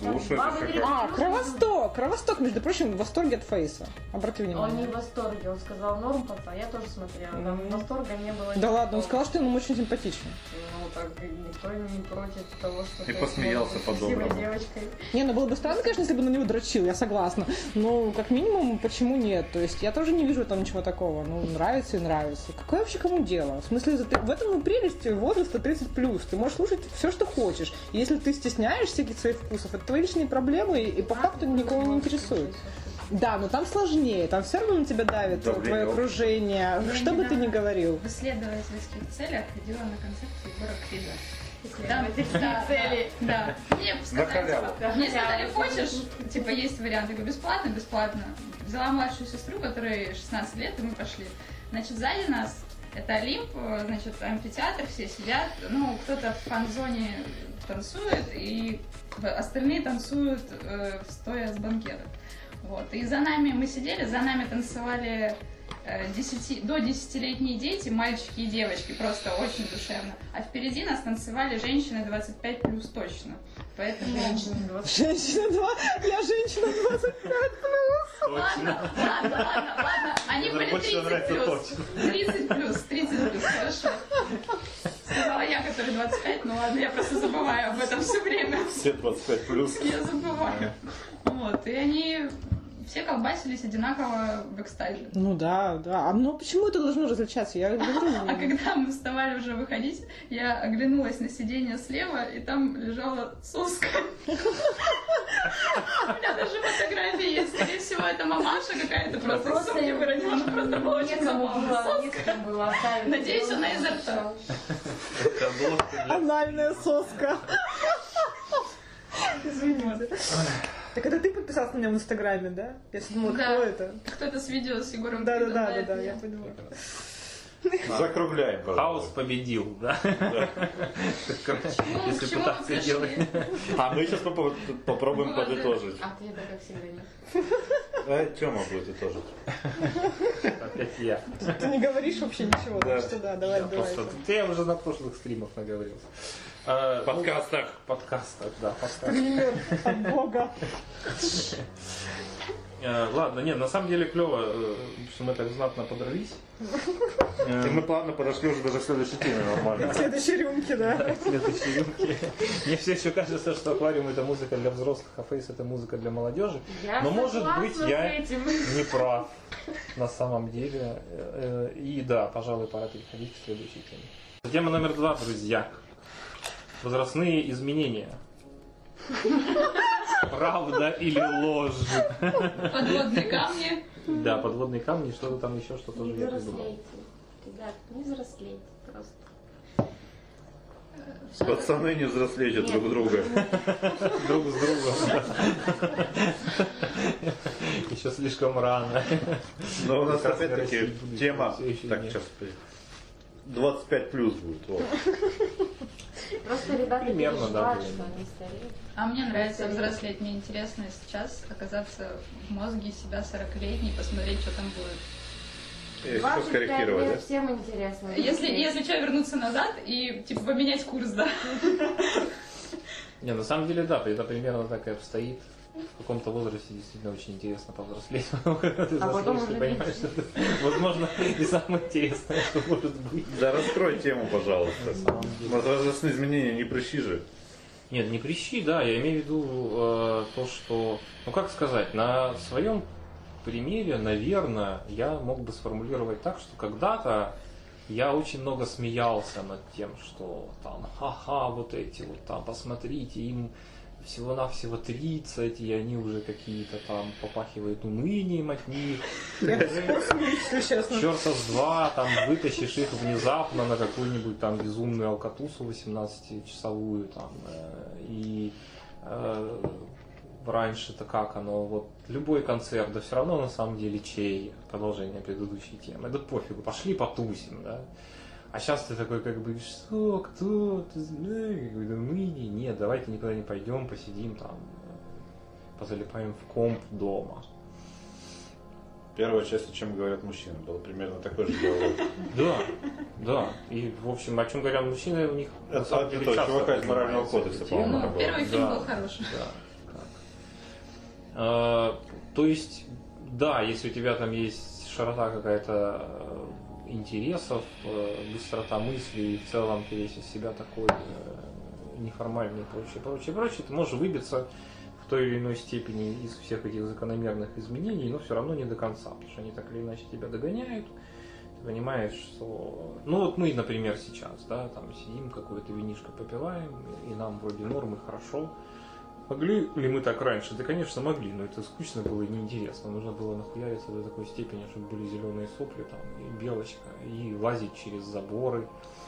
будут. 30 А, Кровосток! Кровосток, между прочим, в восторге от Фейса. Обрати Он не в внимание. восторге, он сказал норм пацан, я тоже смотрела, там. Восторга не было. Да ладно, он сказал, что ему очень симпатичный. Ну, так никто не против того, что И ты посмеялся по-доброму. девочкой. Не, ну было бы странно, конечно, если бы на него дрочил, я согласна. Но, как минимум, почему нет? То есть я тоже не вижу там ничего такого. Ну, нравится и нравится. Какое вообще кому дело? В смысле, в этом и прелесть возраста 30+. Ты можешь слушать все, что хочешь. И если ты стесняешься каких-то своих вкусов, это твои личные проблемы, и по факту никого не интересует. Да, но там сложнее, там все равно на тебя давит Давление твое окружение, Я что бы ты ни говорил. В исследовательских целях ходила на концерт Егора Крида. Исследовательские Да, цели. Да. Мне сказали, мне сказали, хочешь, типа, есть вариант. Я говорю, бесплатно, бесплатно. Взяла младшую сестру, которой 16 лет, и мы пошли. Значит, сзади нас это Олимп, значит, амфитеатр, все сидят. Ну, кто-то в фан-зоне танцует, и остальные танцуют э, стоя с банкета. Вот. И за нами мы сидели, за нами танцевали э, 10 до 10-летние дети, мальчики и девочки, просто очень душевно. А впереди нас танцевали женщины 25 плюс точно. Поэтому... Женщины 20. Женщина 2, я женщина 25 Ладно, ладно, ладно, ладно. Они Мне были больше 30 нравится плюс. 30 плюс, 30 плюс, хорошо. Сказала я, который 25, ну ладно, я просто забываю об этом все время. Все 25 плюс. Я забываю. Вот, и они все колбасились одинаково в экстазе. Ну да, да. А ну почему это должно различаться? Я говорю, А когда мы вставали уже выходить, я оглянулась на сиденье слева, и там лежала соска. У меня даже фотографии есть. Скорее всего, это мамаша какая-то просто из сумки выронила. Она просто была очень забавная. Надеюсь, она изо рта. Анальная соска. Извините. Так это ты подписался на меня в Инстаграме, да? Я всё думала, Да. кто это? Кто-то с видео с Егором Да, да, да, да, да, это я поняла. Закругляем, Хаос пожалуйста. победил, да? Короче, Ну, Если пытаться делать... А мы сейчас попробуем подытожить. Ответа, как всегда, нет. А Тёма будет итожить. Опять я. Ты не говоришь вообще ничего, Да. так что да, давай, Я давай. просто- Ты я уже на прошлых стримах наговорился. А, В подкастах. ну, подкастах, да, подкастах. Пример от Бога. Э, Ладно, нет, на самом деле клево, э, что мы так знатно подрались. И мы плавно подошли уже даже к следующей теме нормально. В следующей рюмке, да. в следующей рюмке. Мне все еще кажется, что аквариум это музыка для взрослых, а фейс это музыка для молодежи. Я Но может быть я этим. не прав на самом деле. Э, И да, пожалуй, пора переходить к следующей теме. Тема номер два, друзья. Возрастные изменения. Правда или ложь? Подводные камни. Да, подводные камни, что-то там еще, что тоже Не я придумал. Ребят, не взрослейте просто. Пацаны не взрослеют друг друга. Друг с другом. Еще слишком рано. Но у нас опять-таки тема... Так, сейчас. 25 плюс будет. вот. Просто ребята Примерно, да, переживают, что они стареют. А мне нравится взрослеть. Мне интересно сейчас оказаться в мозге себя 40-летней, посмотреть, что там будет. Если что, 25 скорректировать, лет да? всем интересно. Если, если что, вернуться назад и типа поменять курс, да. Не, на самом деле, да, это примерно так и обстоит. В каком-то возрасте действительно очень интересно повзрослеть. Ты А потом уже понимаешь, что это, возможно, и самое интересное, что может быть. Да раскрой тему, пожалуйста. Возрастные изменения не прыщи же. Нет, не прыщи, да, я имею в виду э, то, что, ну как сказать, на своем примере, наверное, я мог бы сформулировать так, что когда-то я очень много смеялся над тем, что там, ха-ха, вот эти вот там, посмотрите, им всего-навсего 30, и они уже какие-то там попахивают унынием от них. Черта с два, там вытащишь их внезапно на какую-нибудь там безумную алкатусу 18-часовую там. э, И э, раньше-то как оно, вот любой концерт, да все равно на самом деле чей, продолжение предыдущей темы, да пофигу, пошли потусим, да. А сейчас ты такой как бы, что, кто, ты говорю, да мы не, нет, давайте никуда не пойдем, посидим там, позалипаем в комп дома. Первая часть, о чем говорят мужчины, было примерно такой же диалог. Да, да. И, в общем, о чем говорят мужчины, у них Это от этого чувака из морального кодекса, по-моему, Ну, первый фильм был хороший. А, то есть, да, если у тебя там есть широта какая-то интересов, э, быстрота мыслей, и в целом ты весь из себя такой э, неформальный и прочее, прочее, прочее, ты можешь выбиться в той или иной степени из всех этих закономерных изменений, но все равно не до конца, потому что они так или иначе тебя догоняют. Ты понимаешь, что... Ну вот мы, например, сейчас, да, там сидим, какое-то винишко попиваем, и нам вроде нормы хорошо. Могли ли мы так раньше? Да, конечно, могли, но это скучно было и неинтересно. Нужно было нахуяриться до такой степени, чтобы были зеленые сопли там, и белочка, и лазить через заборы.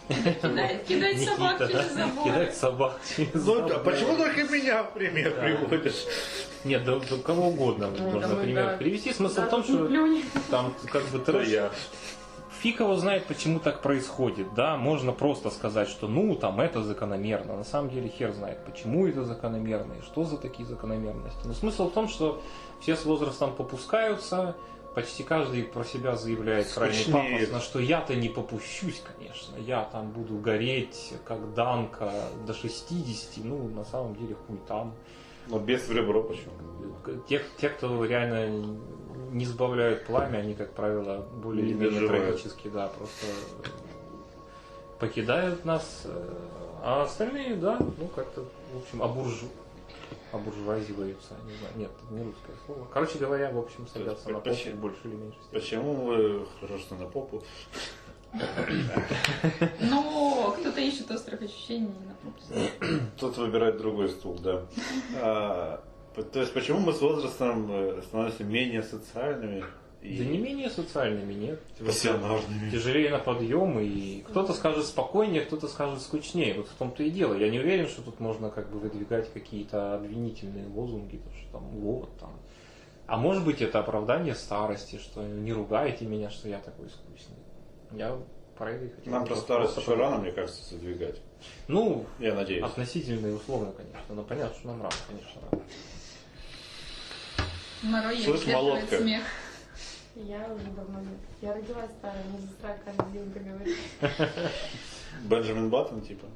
Кидать, собак через да, забор. Кидать собак через Ну, да, забор. почему только меня в пример приводишь? Нет, да, да кого угодно Ну, можно, да. привести. Смысл в том, что там как бы трэш. Фиг его знает, почему так происходит, да, можно просто сказать, что ну, там это закономерно, на самом деле хер знает, почему это закономерно и что за такие закономерности. Но смысл в том, что все с возрастом попускаются, почти каждый про себя заявляет крайне пафосно, что я-то не попущусь, конечно, я там буду гореть, как Данка до 60, ну, на самом деле хуй там. Но без в ребро почему? Тех, те, кто реально не сбавляют пламя, они, как правило, более или менее трагически, да, просто покидают нас, э, а остальные, да, ну как-то, в общем, обуржу, обуржуазиваются, не знаю, нет, не русское слово. Короче говоря, в общем, садятся на попу Почему? больше или меньше. степени. Почему вы хорошо, что на попу? Но кто-то ищет острых ощущений на попу. Тут выбирать другой стул, да. То есть почему мы с возрастом э, становимся менее социальными и Да не менее социальными, нет. пассионарными? Тяжелее на подъем, и кто-то скажет спокойнее, кто-то скажет скучнее. Вот в том-то и дело. Я не уверен, что тут можно как бы выдвигать какие-то обвинительные лозунги, то, что там вот там. А может быть это оправдание старости, что не ругайте меня, что я такой скучный. Я про это хотел. Нам про старость еще рано, мне кажется, задвигать. Ну, Я надеюсь. относительно и условно, конечно. Но понятно, что нам рано, конечно, рано. Мороя Слышь, молотка. смех. Я уже давно нет. Я родилась старая, не за страх каждый день это говорить. Бенджамин Баттон, типа.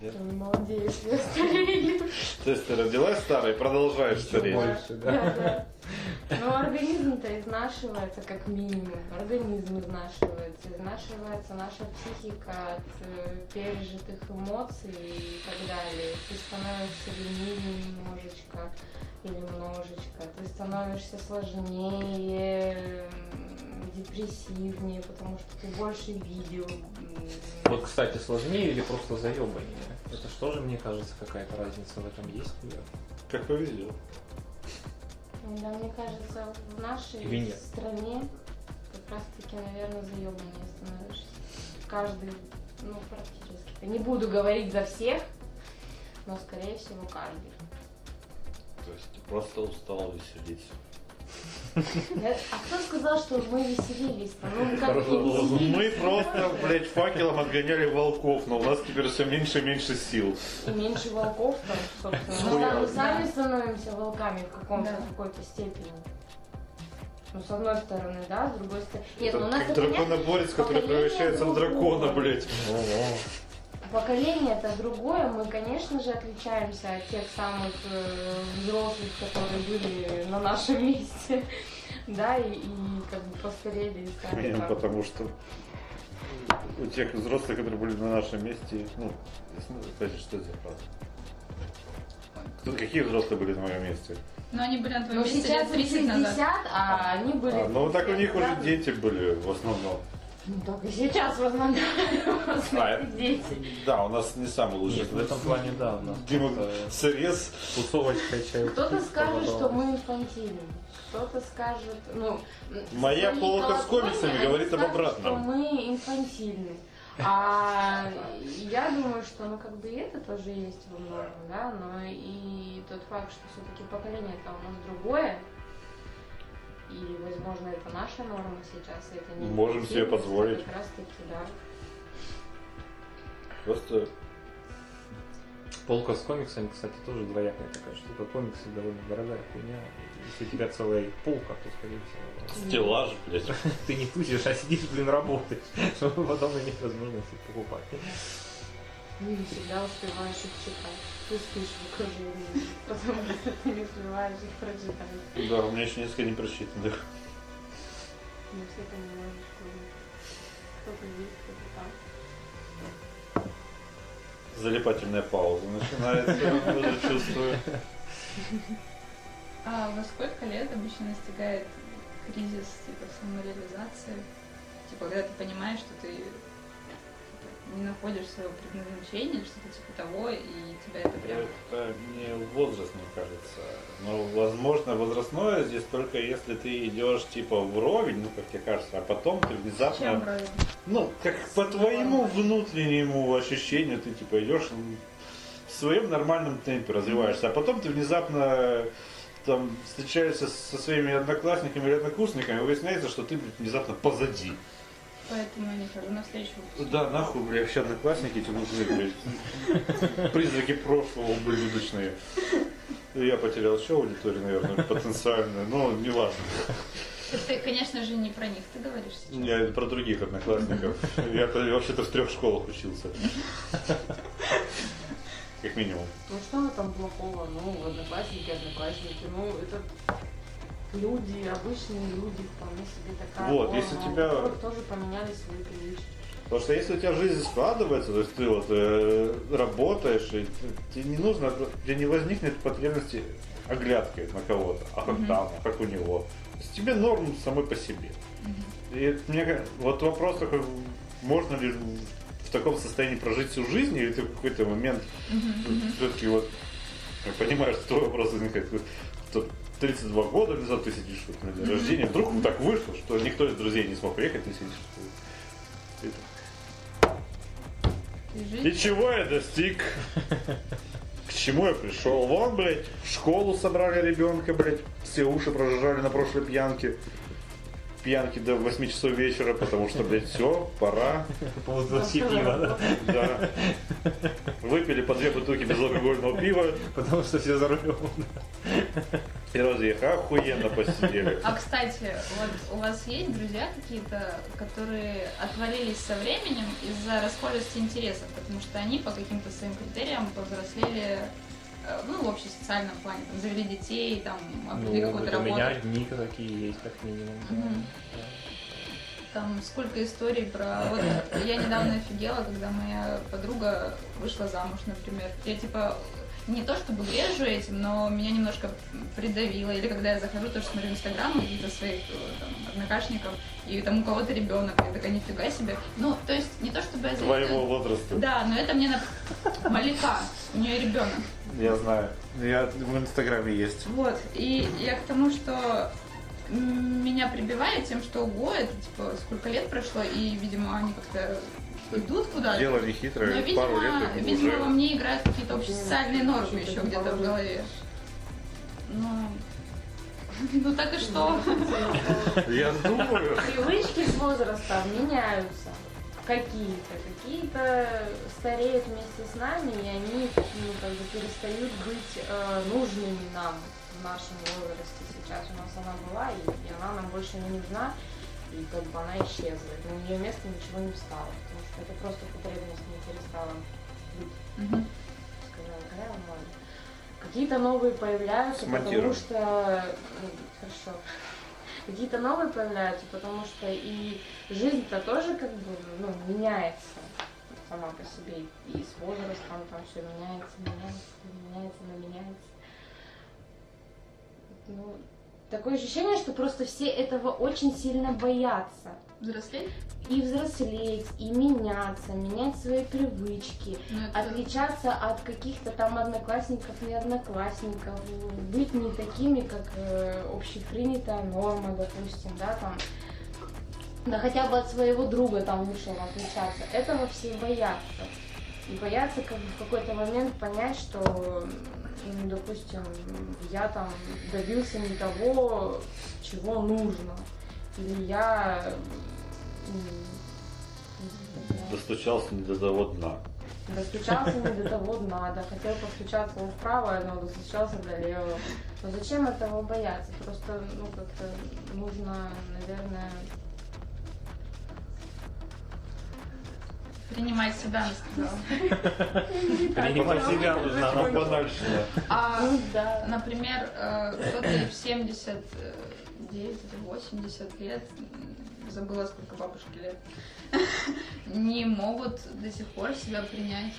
Нет, ты не молодеешь, я старею. То есть ты родилась старой и продолжаешь стареть. больше, да. Но организм-то изнашивается как минимум. Организм изнашивается. Изнашивается наша психика от э, пережитых эмоций и так далее. Ты становишься ленивее немножечко или множечко. Ты становишься сложнее, депрессивнее, потому что ты больше видел. Вот, кстати, сложнее или просто заебаннее? Это что же, мне кажется, какая-то разница в этом есть? Как повезет. Да, мне кажется, в нашей Или нет? стране как раз таки, наверное, заебаннее становишься. Каждый, ну, практически. Я не буду говорить за всех, но, скорее всего, каждый. То есть ты просто устал веселиться. А кто сказал, что мы веселились-то? Ну, как веселились. Мы просто, блядь, факелом отгоняли волков, но у нас теперь все меньше и меньше сил. И меньше волков там, собственно. Мы Схуя. сами, становимся волками в каком-то Да. какой-то степени. Ну, с одной стороны, да, с другой стороны. Нет, Это ну у нас это драконоборец, который превращается в дракона, блядь. Поколение это другое. Мы, конечно же, отличаемся от тех самых э, взрослых, которые были на нашем месте. Да, и, и как бы постарели Именно потому что у тех взрослых, которые были на нашем месте, ну, ну, опять же, что это за фраза? Кто- Какие взрослые были на моем месте? Но они были на твоем Ну, месте сейчас лет им 30 назад. 60, а они были... А, ну, так у них уже 30. дети были в основном. Ну, так и сейчас в основном А, дети. Да, у нас не самый лучший. Нет, в этом плане, да, у нас Дима, срез. тусовочка чай. Кто-то скажет, что мы инфантильны. Кто-то скажет, ну... Моя полка с комиксами говорит об обратном. что мы инфантильны. А я думаю, что ну как бы и это тоже есть во многом, да, но и тот факт, что все-таки поколение это у нас другое, и, возможно, это наша норма сейчас, это не Можем себе позволить. Как раз таки, да. Просто Полка с комиксами, кстати, тоже двоякая такая штука. Комиксы довольно дорогая хуйня. Если у тебя целая полка, то, скорее всего, стеллаж, блядь. ты не тусишь, а сидишь, блин, работаешь, чтобы потом иметь возможность их покупать. Ну, Не всегда успеваешь их читать. Ты спишь в окружении, потому что ты не успеваешь их прочитать. Да, у меня еще несколько. Не все понимают, что кто-то здесь, кто-то там. Залипательная пауза начинается, я уже чувствую. А во сколько лет обычно настигает кризис типа самореализации? Типа, когда ты понимаешь, что ты типа, не находишь своего предназначения или что-то типа того, и это прям... Это не возраст, мне кажется. Но, возможно, возрастное здесь только если ты идешь типа вровень, ну, как тебе кажется, а потом ты внезапно, ну, как по твоему внутреннему ощущению, ты типа идешь в своем нормальном темпе развиваешься, а потом ты внезапно там встречаешься со своими одноклассниками или однокурсниками, и выясняется, что ты внезапно позади. Поэтому я не хожу на встречу. Да, нахуй, бля, вообще одноклассники эти нужны, блядь. Призраки прошлого ублюдочные. Я потерял еще аудиторию, наверное, потенциальную, но неважно. Ты, конечно же, не про них ты говоришь сейчас. Я про других одноклассников. Я вообще-то в трех школах учился. Как минимум. Ну что этом плохого? Ну, одноклассники, одноклассники, ну это люди, обычные люди, вполне себе такая Вот, форма, если у тебя- тоже поменяли свои привычки. Потому что если у тебя жизнь складывается, то есть ты вот э, работаешь, и тебе не нужно, тебе не возникнет потребности оглядкой на кого-то, а как там, а как у него. То есть тебе норм самой по себе. И это мне вот вопрос такой, можно ли в таком состоянии прожить всю жизнь, или ты в какой-то момент все-таки вот я понимаю, что твой вопрос возникает, что 32 года назад ты сидишь вот на день рождения, вдруг так вышло, что никто из друзей не смог приехать, ты сидишь. И чего я достиг? К чему я пришел? Вон, блядь, в школу собрали ребенка, блядь, все уши прожужжали на прошлой пьянке. Пьянки до 8 часов вечера, потому что, блядь, все, пора. Пол 20 пива, да? Да. Выпили по две бутылки безалкогольного пива Потому что все за рулем. и разъехали. Охуенно посидели. А кстати, вот у вас есть друзья какие-то, которые отвалились со временем из-за расхожести интересов, потому что они по каким-то своим критериям повзрослели, ну, в общесоциальном плане, там, завели детей, там, обрели Ну, какую-то у работу. меня одни такие есть, как минимум. да. Мгм. Там сколько историй про... Вот я недавно офигела, когда моя подруга вышла замуж, например. Я типа не то чтобы брежу этим, но меня немножко придавило. Или когда я захожу, тоже смотрю инстаграм каких-то своих э, там, однокашников, и там у кого-то ребенок, я такая, нифига себе. Ну, то есть не то чтобы я завидую- Твоего возраста. Да, но это мне на маляка, у нее ребенок. Я знаю. Я в инстаграме есть. Вот, и я к тому, что меня прибивает тем, что ого, это типа сколько лет прошло, и, видимо, они как-то идут куда-то. Дело не Но, хитрое. Пару видимо, лет и видимо, уже. во мне играют какие-то общесоциальные нормы еще где-то в голове. Ну, ну так и что? Я думаю. Привычки с возрастом меняются. Какие-то. Какие-то стареют вместе с нами, и они ну, как бы перестают быть э, нужными нам в нашем возрасте. Сейчас у нас она была, и, и она нам больше не нужна, и как бы она исчезла. И на ее место ничего не встало, это просто потребность не перестала быть. Сказала, «Какая вам ладно». Какие-то новые появляются, потому что... ну, Хорошо. Какие-то новые появляются, потому что и жизнь-то тоже как бы ну, меняется сама по себе. И с возрастом там все меняется, меняется, меняется, но меняется. Ну, такое ощущение, что просто все этого очень сильно боятся Взрослеть? и взрослеть, и меняться, менять свои привычки, Ну, это- отличаться от каких-то там одноклассников, не одноклассников, быть не такими, как э, общепринятая норма, допустим, да, там, да хотя бы от своего друга там вышел отличаться. Этого все боятся. И боятся как бы в какой-то момент понять, что, допустим, я там добился не того, чего нужно. Я Достучался не до того дна. Достучался не до того дна, да, хотел постучаться вправо, но достучался до левого. Но зачем этого бояться? Просто, ну, как-то нужно, наверное, Принимать себя, она сказала. Принимать себя нужно. Типа банальщина. А, да. например, э, кто-то в 79 или 80 лет, забыла, сколько бабушке лет, не могут до сих пор себя принять.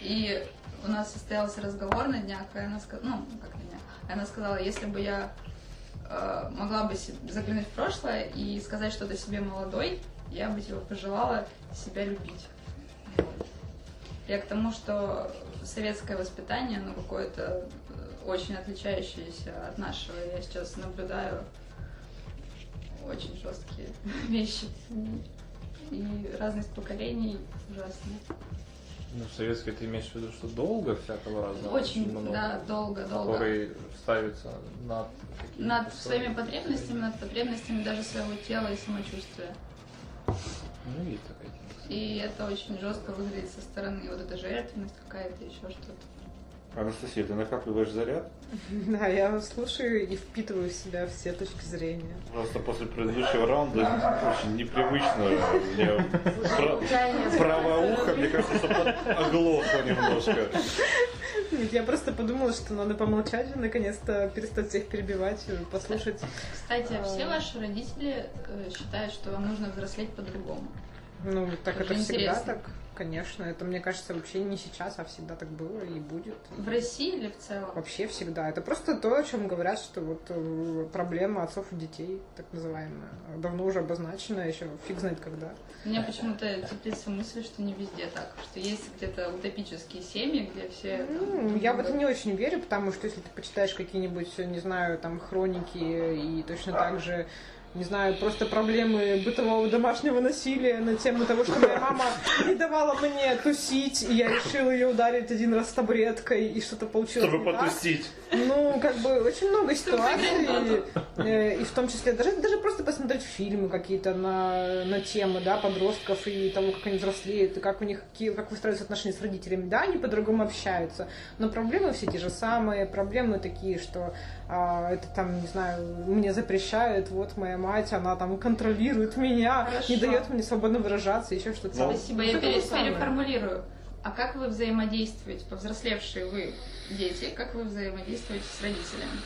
И у нас состоялся разговор на днях, и она сказала, ну, как на днях, она сказала, если бы я э, могла бы заглянуть в прошлое и сказать что-то себе молодой, я бы типа пожелала себя любить. Я к тому, что советское воспитание, ну, какое-то э, очень отличающееся от нашего. Я сейчас наблюдаю очень жесткие вещи. И разность поколений ужасные. Ну, советское ты имеешь в виду, что долго всякого разного? Очень, много, да, долго, долго. Который ставится над Над условиями. своими потребностями, над потребностями даже своего тела и самочувствия. Ну, есть такая тема. И это очень жестко выглядит со стороны. Вот эта жертвенность какая-то, еще что-то. Анастасия, ты накапливаешь заряд? Да, я слушаю и впитываю в себя все точки зрения. Просто после предыдущего раунда очень непривычно. Мне правое ухо, мне кажется, оглохло немножко. Нет, я просто подумала, что надо помолчать и наконец-то перестать всех перебивать, и послушать. Кстати, все ваши родители э, считают, что вам нужно взрослеть по-другому. Ну, так Это это всегда интересно. так, конечно. Это, мне кажется, вообще не сейчас, а всегда так было и будет. В России или в целом? Вообще всегда. Это просто то, о чем говорят, что вот э, проблема отцов и детей, так называемая, давно уже обозначена, еще фиг знает когда. У меня почему-то теплится мысль, что не везде так, что есть где-то утопические семьи, где все... там, Ну, я в это не очень верю, потому что если ты почитаешь какие-нибудь, не знаю, там, хроники и точно так же не знаю, просто проблемы бытового домашнего насилия на тему того, что моя мама не давала мне тусить, и я решила ее ударить один раз табуреткой, и что-то получилось Чтобы не так. потусить. Ну, как бы очень много ситуаций, э, и в том числе даже, даже просто посмотреть фильмы какие-то на, на темы, да, подростков и того, как они взрослеют, и как у них, какие, как выстраиваются отношения с родителями. Да, они по-другому общаются, но проблемы все те же самые, проблемы такие, что это там, не знаю, мне запрещают, вот моя мать, она там контролирует меня, Хорошо. не дает мне свободно выражаться, еще что-то. Спасибо, я переформулирую. А как вы взаимодействуете, повзрослевшие вы дети, как вы взаимодействуете с родителями?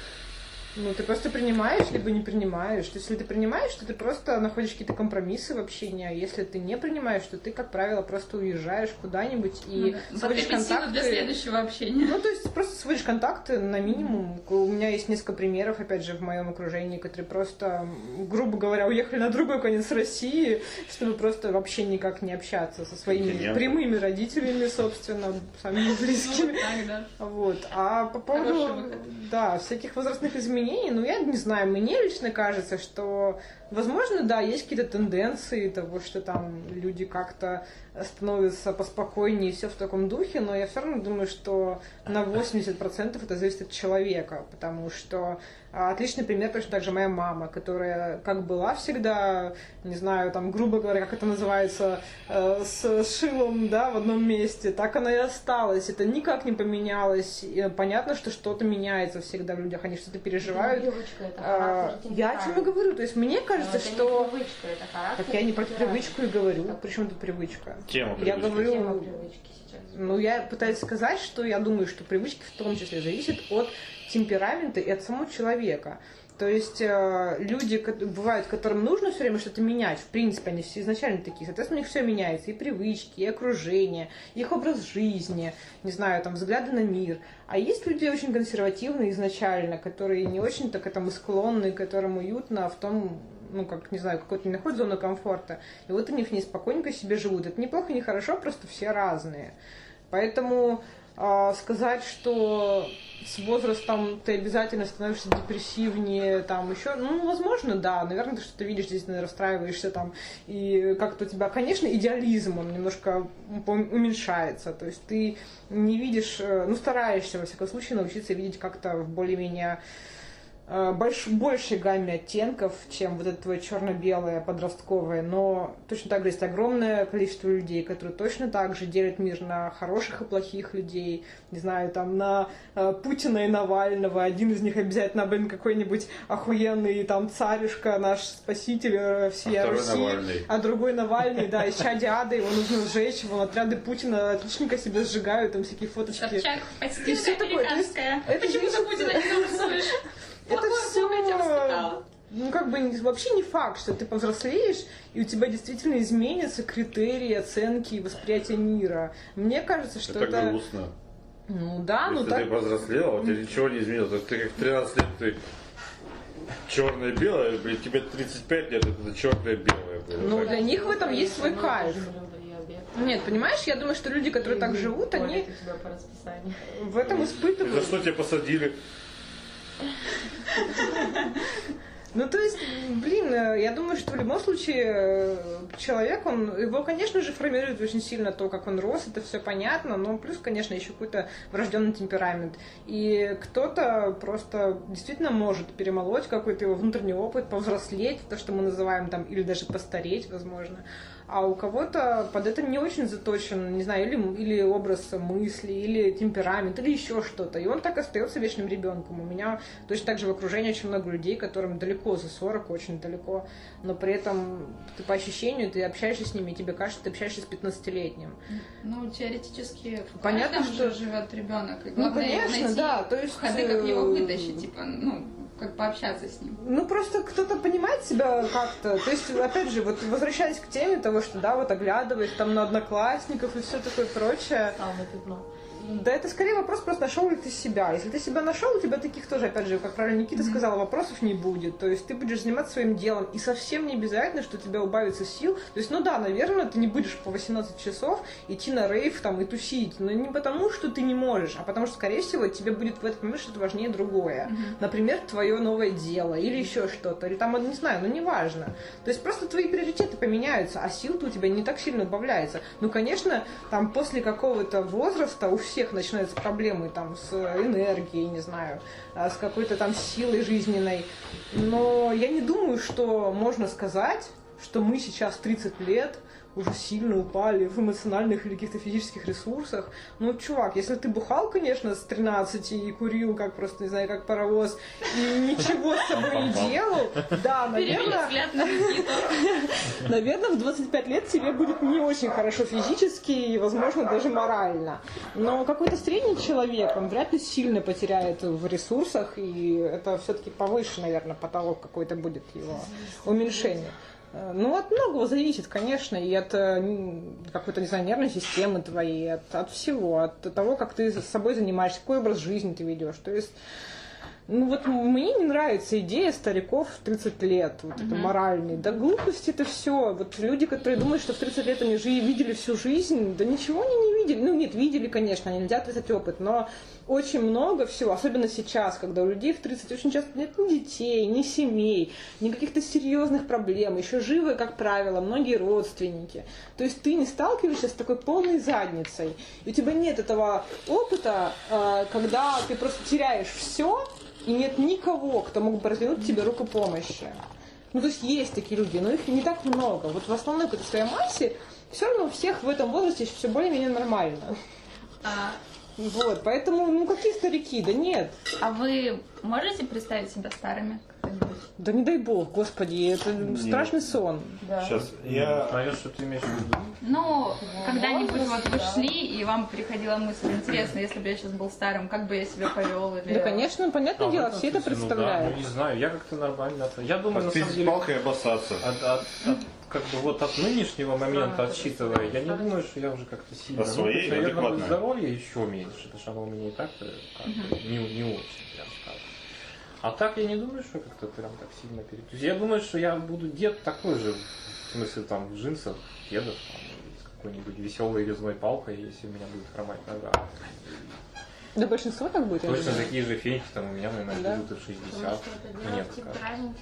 Ну, ты просто принимаешь, либо не принимаешь. То есть, если ты принимаешь, то ты просто находишь какие-то компромиссы в общении, а если ты не принимаешь, то ты, как правило, просто уезжаешь куда-нибудь и Ну, сводишь силы для контакты. следующего общения. Ну, то есть просто сводишь контакты на минимум. У меня есть несколько примеров, опять же, в моем окружении, которые просто, грубо говоря, уехали на другой конец России, чтобы просто вообще никак не общаться со своими Континент. прямыми родителями, собственно, самыми Ну, близкими. вот так, да. Вот. А по поводу да, всяких возрастных изменений, ну, я не знаю, мне лично кажется, что, возможно, да, есть какие-то тенденции того, что там люди как-то становятся поспокойнее и все в таком духе, но я все равно думаю, что на 80% это зависит от человека, потому что отличный пример точно так же моя мама, которая как была всегда, не знаю, там, грубо говоря, как это называется, э, с шилом, да, в одном месте, так она и осталась. Это никак не поменялось. И понятно, что что-то меняется всегда в людях, они что-то переживают. Привычка, это А, я о чем и говорю. То есть мне Но кажется, это не что... привычка, это характер. Так я не про привычку и говорю. Причем тут привычка? Тема Я привычки. говорю, Тема привычки сейчас. ну, я пытаюсь сказать, что я думаю, что привычки в том числе зависят от темперамента и от самого человека. То есть э, люди бывают, которым нужно все время что-то менять. В принципе, они все изначально такие. Соответственно, у них все меняется. И привычки, и окружение, их образ жизни, не знаю, там, взгляды на мир. А есть люди очень консервативные изначально, которые не очень-то к этому склонны, которым уютно в том, ну, как, не знаю, какой-то не находят зону комфорта. И вот они в ней спокойненько себе живут. Это неплохо, не хорошо, просто все разные. Поэтому а, сказать, что с возрастом ты обязательно становишься депрессивнее, там еще, ну, возможно, да, наверное, ты что-то видишь, здесь расстраиваешься там, и как-то у тебя, конечно, идеализм, он немножко уменьшается, то есть ты не видишь, э, ну, стараешься, во всяком случае, научиться видеть как-то в более-менее больш, большей гамме оттенков, чем вот это твое черно-белое подростковое, но точно так же есть огромное количество людей, которые точно так же делят мир на хороших и плохих людей, не знаю, там на э, Путина и Навального, один из них обязательно, блин, какой-нибудь охуенный там царюшка, наш спаситель э, всей А Руси, Навальный. а другой Навальный, да, из чади ада, его нужно сжечь, вон отряды Путина отличненько себе сжигают, там всякие фоточки. Собчак, И всё такое, то есть американская. это Почему зависит- ты Путина не? Это все, ну как бы вообще не факт, что ты повзрослеешь и у тебя действительно изменятся критерии оценки и восприятия мира. Мне кажется, что Это это, грустно. ну да, ну Если так. ты повзрослела, у тебя ничего не изменилось. Ты как в 13 лет, ты черное белое, блин, тебе 35 лет, это черное белое. Ну, для них в этом есть свой Ну, кайф. Нет, понимаешь, я думаю, что люди, которые так живут, они в этом И за испытывают. что тебя посадили? Ну, то есть, блин, э, я думаю, что в любом случае э, человек, он, его, конечно же, формирует очень сильно то, как он рос, это все понятно, но плюс, конечно, еще какой-то врожденный темперамент. И кто-то просто действительно может перемолоть какой-то его внутренний опыт, повзрослеть, то, что мы называем там, или даже постареть, возможно. А у кого-то под это не очень заточен, не знаю, или, или образ мысли, или темперамент, или еще что-то. И он так остается вечным ребенком. У меня точно так же в окружении очень много людей, которым далеко за 40, очень далеко, но при этом ты по ощущению, ты общаешься с ними, и тебе кажется, ты общаешься с 15-летним. Ну, теоретически Понятно, что- живет ребенок. И Ну, главное конечно, найти да, то есть, ходы, как его вытащить, типа, ну, как пообщаться с ним. Ну, просто кто-то понимает себя как-то. То есть, опять же, вот возвращаясь к теме того, что, да, вот оглядываешь там на одноклассников и все такое прочее. Самое пятно. Да это скорее вопрос просто нашел ли ты себя. Если ты себя нашел, у тебя таких тоже, опять же, как правильно Никита сказала, вопросов не будет. То есть ты будешь заниматься своим делом, и совсем не обязательно, что у тебя убавится сил. То есть, ну да, наверное, ты не будешь по 18 часов идти на рейв там и тусить, но не потому, что ты не можешь, а потому что, скорее всего, тебе будет в этот момент что-то важнее другое. Например, твое новое дело или еще что-то, или там, не знаю, ну неважно. То есть просто твои приоритеты поменяются, а сил-то у тебя не так сильно убавляется. Ну, конечно, там после какого-то возраста у всех начинаются проблемы там с энергией, не знаю, а, с какой-то там силой жизненной. Но я не думаю, что можно сказать, что мы сейчас 30 лет уже сильно упали в эмоциональных или каких-то физических ресурсах. Ну, чувак, если ты бухал, конечно, с 13 и курил, как просто, не знаю, как паровоз, и ничего с собой не делал, да, наверное, взгляд на Никиту. Наверное, в 25 лет тебе будет не очень хорошо физически и, возможно, даже морально. Но какой-то средний человек, он вряд ли сильно потеряет в ресурсах, и это все-таки повыше, наверное, потолок какой-то будет его уменьшение. Э, Ну, от многого зависит, конечно, и от э, какой-то, не знаю, нервной системы твоей, от, от всего, от того, как ты с собой занимаешься, какой образ жизни ты ведешь. То есть, ну вот мне не нравится идея стариков в 30 лет, вот это моральный. Да глупость это все. Вот люди, которые думают, что в 30 лет они жи- видели всю жизнь, да ничего они не видели. Ну нет, видели, конечно, нельзя отрицать опыт, но очень много всего, особенно сейчас, когда у людей в 30 очень часто нет ни детей, ни семей, ни каких-то серьезных проблем, еще живы, как правило, многие родственники. То есть ты не сталкиваешься с такой полной задницей. И у тебя нет этого опыта, э, когда ты просто теряешь все, и нет никого, кто мог бы развернуть тебе руку помощи. Ну, то есть есть такие люди, но их не так много. Вот в основной какой-то своей массе все равно у всех в этом возрасте все более-менее нормально. А, Вот, поэтому, ну, какие старики? Да нет. а вы можете представить себя старыми? Да не дай бог, господи, это страшный сон. Да. Сейчас, я... Знаешь, что ты имеешь в виду? Ну, когда-нибудь вот вы шли, и вам приходила мысль, интересно, если бы я сейчас был старым, как бы я себя повел? Или... Да, конечно, понятное А, дело, все это смысле, ну да, представляют. ну, не знаю, я как-то нормально. Я думаю, на самом деле, палкой обоссаться. от, от- от- как бы вот от нынешнего момента Да, отсчитывая, я не думаю, что я уже как-то сильно... А своей ну, наверное, здоровье еще меньше, потому что оно у меня и так-то как бы не, не очень, прям скажем. А так я не думаю, что как-то прям так сильно перед... Я думаю, что я буду дед такой же, в смысле там в джинсах, кедах, там, с какой-нибудь веселой резной палкой, если у меня будет хромать нога. Да большинство так будет, Точно такие же феньки там у меня, наверное, Да. в 60. Потому что это Мне темпераменте.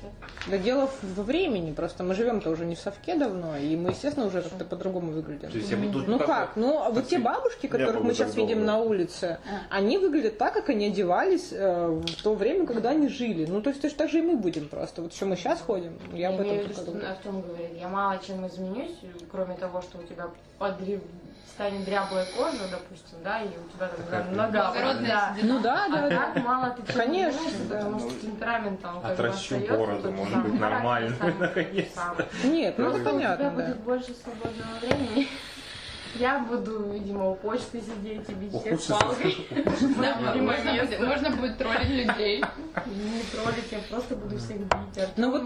Да дело во времени, просто мы живем-то уже не в совке давно, и мы, естественно, уже как-то по-другому выглядим. То есть я буду Ну как-? Ну, а вот те бабушки, которых мы сейчас видим на улице, А. они выглядят так, как они одевались э, в то время, когда они жили. Ну, то есть точно так же и мы будем просто. Вот что мы сейчас ходим, я Я об этом имею в виду, только что думаю. Артем говорит, я мало чем изменюсь, кроме того, что у тебя подрев... станет дряблая кожа, допустим, да, и у тебя там Какая нога. Да. Ну да, А да, да. так мало ты чем Конечно, да. потому что темперамент там как бы Отращу остается бороду, может быть, нормально, наконец-то. Нет, ну это Просто у тебя понятно, да. будет больше свободного времени. Я буду, видимо, у почты сидеть и бить всех палкой. Да, можно, будет, можно будет троллить людей. Не троллить, я просто буду всех бить. Артем Ну вот,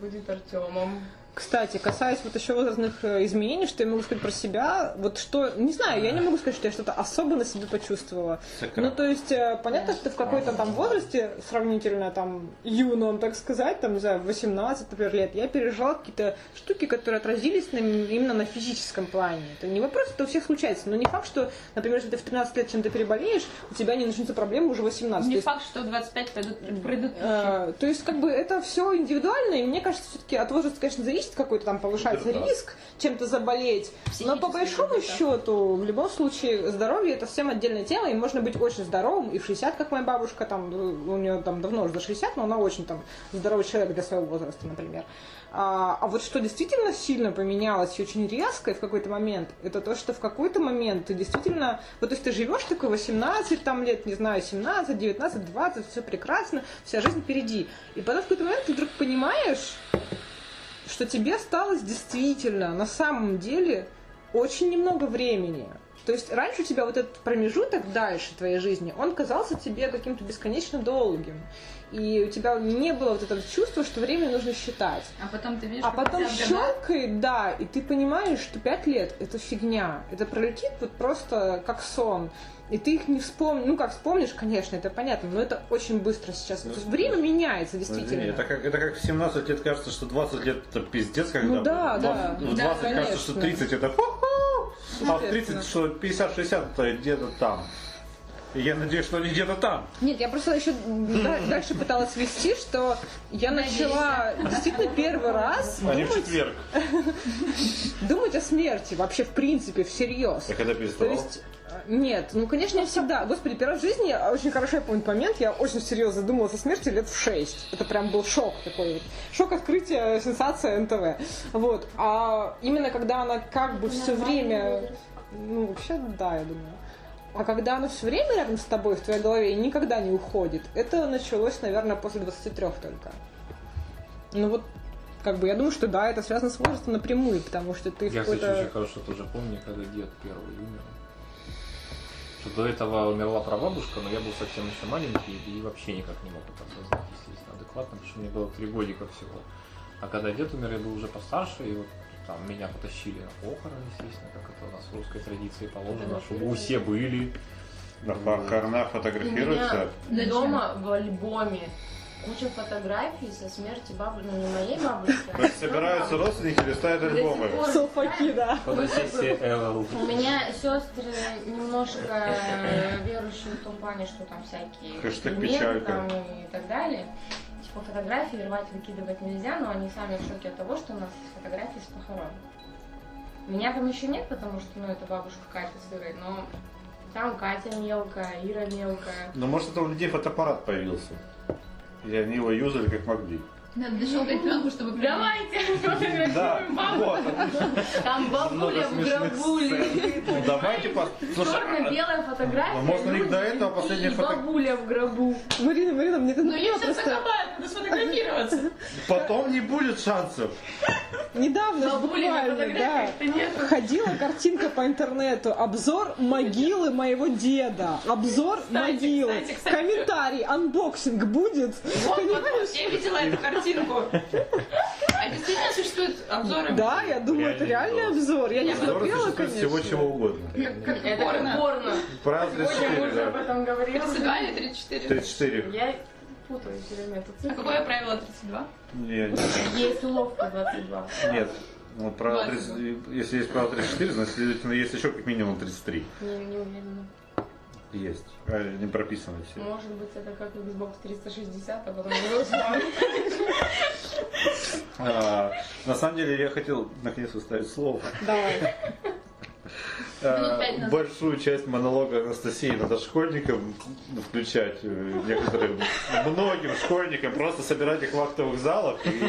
будет Артемом. Кстати, касаясь вот еще возрастных э, изменений, что я могу сказать про себя, вот что, не знаю, я не могу сказать, что я что-то особо на себе почувствовала. Ну, то есть, э, понятно, что в какой-то там возрасте, сравнительно там юном, так сказать, там, не знаю, в 18, например, лет, я пережила какие-то штуки, которые отразились на, именно на физическом плане. Это не вопрос, это у всех случается, но не факт, что, например, если ты в 13 лет чем-то переболеешь, у тебя не начнутся проблемы уже в 18. То Не есть, факт, что в 25 пойдут, пройдут Э, То есть, как бы, это все индивидуально, и мне кажется, все-таки от возраста, конечно, зависит какой-то там повышается Да. риск чем-то заболеть. Но по большому где-то. счету, в любом случае, здоровье это совсем отдельная тема, и можно быть очень здоровым, и в 60, как моя бабушка, там, у нее там давно уже за 60, но она очень там здоровый человек для своего возраста, например. А, а вот что действительно сильно поменялось и очень резко и в какой-то момент, это то, что в какой-то момент ты действительно, вот то есть ты живешь такой 18 там лет, не знаю, 17, 19, 20, все прекрасно, вся жизнь впереди. И потом в какой-то момент ты вдруг понимаешь, что тебе осталось действительно, на самом деле, очень немного времени. То есть раньше у тебя вот этот промежуток дальше твоей жизни, он казался тебе каким-то бесконечно долгим. И у тебя не было вот этого чувства, что время нужно считать. А потом ты видишь, А потом щелкает, да, и ты понимаешь, что пять лет это фигня. Это пролетит вот просто как сон. И ты их не вспомнишь. Ну, как вспомнишь, конечно, это понятно, но это очень быстро сейчас. То есть время меняется, Ну, извини, действительно. это как, это как в 17 лет кажется, что 20 лет это пиздец, когда Ну да, в да. 20, в Да, 20 кажется, что конечно. 30 это ху-ху, а в 30, Естественно. что 50-60 это где-то там. И я надеюсь, что они где-то там. Нет, я просто еще да- дальше пыталась вести, что я начала действительно первый раз А не в думать, четверг. думать о смерти, вообще в принципе, всерьез. Я когда То переставал. есть, э, нет, ну, конечно, не всегда. Господи, первый раз в жизни, я очень хорошо я помню момент, я очень серьезно задумалась о смерти лет в 6. Это прям был шок такой вот. Шок открытия, сенсация НТВ. Вот. А именно когда она как бы все время... Ну, вообще, да, я думаю. А когда оно все время рядом с тобой, в твоей голове, и никогда не уходит, это началось, наверное, после 23 только. Ну вот, как бы, я думаю, что да, это связано с возрастом напрямую, потому что ты в Я, кстати, очень хорошо тоже помню, когда дед первый умер. Что до этого умерла прабабушка, но я был совсем еще маленький и вообще никак не мог это осознать, естественно, адекватно, потому что мне было три годика всего. А когда дед умер, я был уже постарше, и вот там меня потащили на похороны, естественно, как это у нас в русской традиции положено, чтобы все были. На похоронах У фотографируются. меня дома в альбоме куча фотографий со смерти бабушки, ну не моей бабушки. а То есть собираются родственники, листают до сих альбомы. Салфаки, да. Фотосессия ЛЛ. У меня сестры немножко э, верующие в том плане, что там всякие Хэштег печалька. там и так далее. Типа фотографии рвать, выкидывать нельзя, но они сами в шоке от того, что у нас есть фотографии с похорон. Меня там еще нет, потому что, ну, это бабушка Катя с Ирой, но там Катя мелкая, Ира мелкая. Но может это у людей фотоаппарат появился. И они его юзали как могли. Надо дощелкать пленку, чтобы Давайте Да, вот. Там бабуля в гробу лежит. Ну давайте. Слушай, а- Черно-белая фотография. Ну, может, у них до этого последняя фото- бабуля в гробу. Марина, Марина, мне это Ну, их сейчас закопают, надо сфотографироваться. потом не будет шансов. Недавно, буквально, да. Ходила картинка по интернету. Обзор могилы моего деда. Обзор могилы. кстати, кстати. Комментарий, анбоксинг будет. Вот, вот, вот, я видела эту картинку. А действительно существуют обзоры? Да, я думаю, это Реальный обзор. Я не смотрела, конечно. всего чего угодно. Как, как Это порно. порно. Правда, Сегодня мы 34, уже об да. этом говорили. 32 или 34? 34. Я путаю все время эту А какое правило 32? Есть уловка 22. нет. Ну, право 30 если есть право 34, значит, следовательно, есть еще как минимум 33. Не, не уверена. Есть. А, не прописано все. Может быть, это как Xbox 360, а потом А, на самом деле, я хотел наконец вставить слово. Давай. Пять назад. большую часть монолога Анастасии надо школьникам включать, э, некоторым, многим школьникам, просто собирать их в актовых залах. и-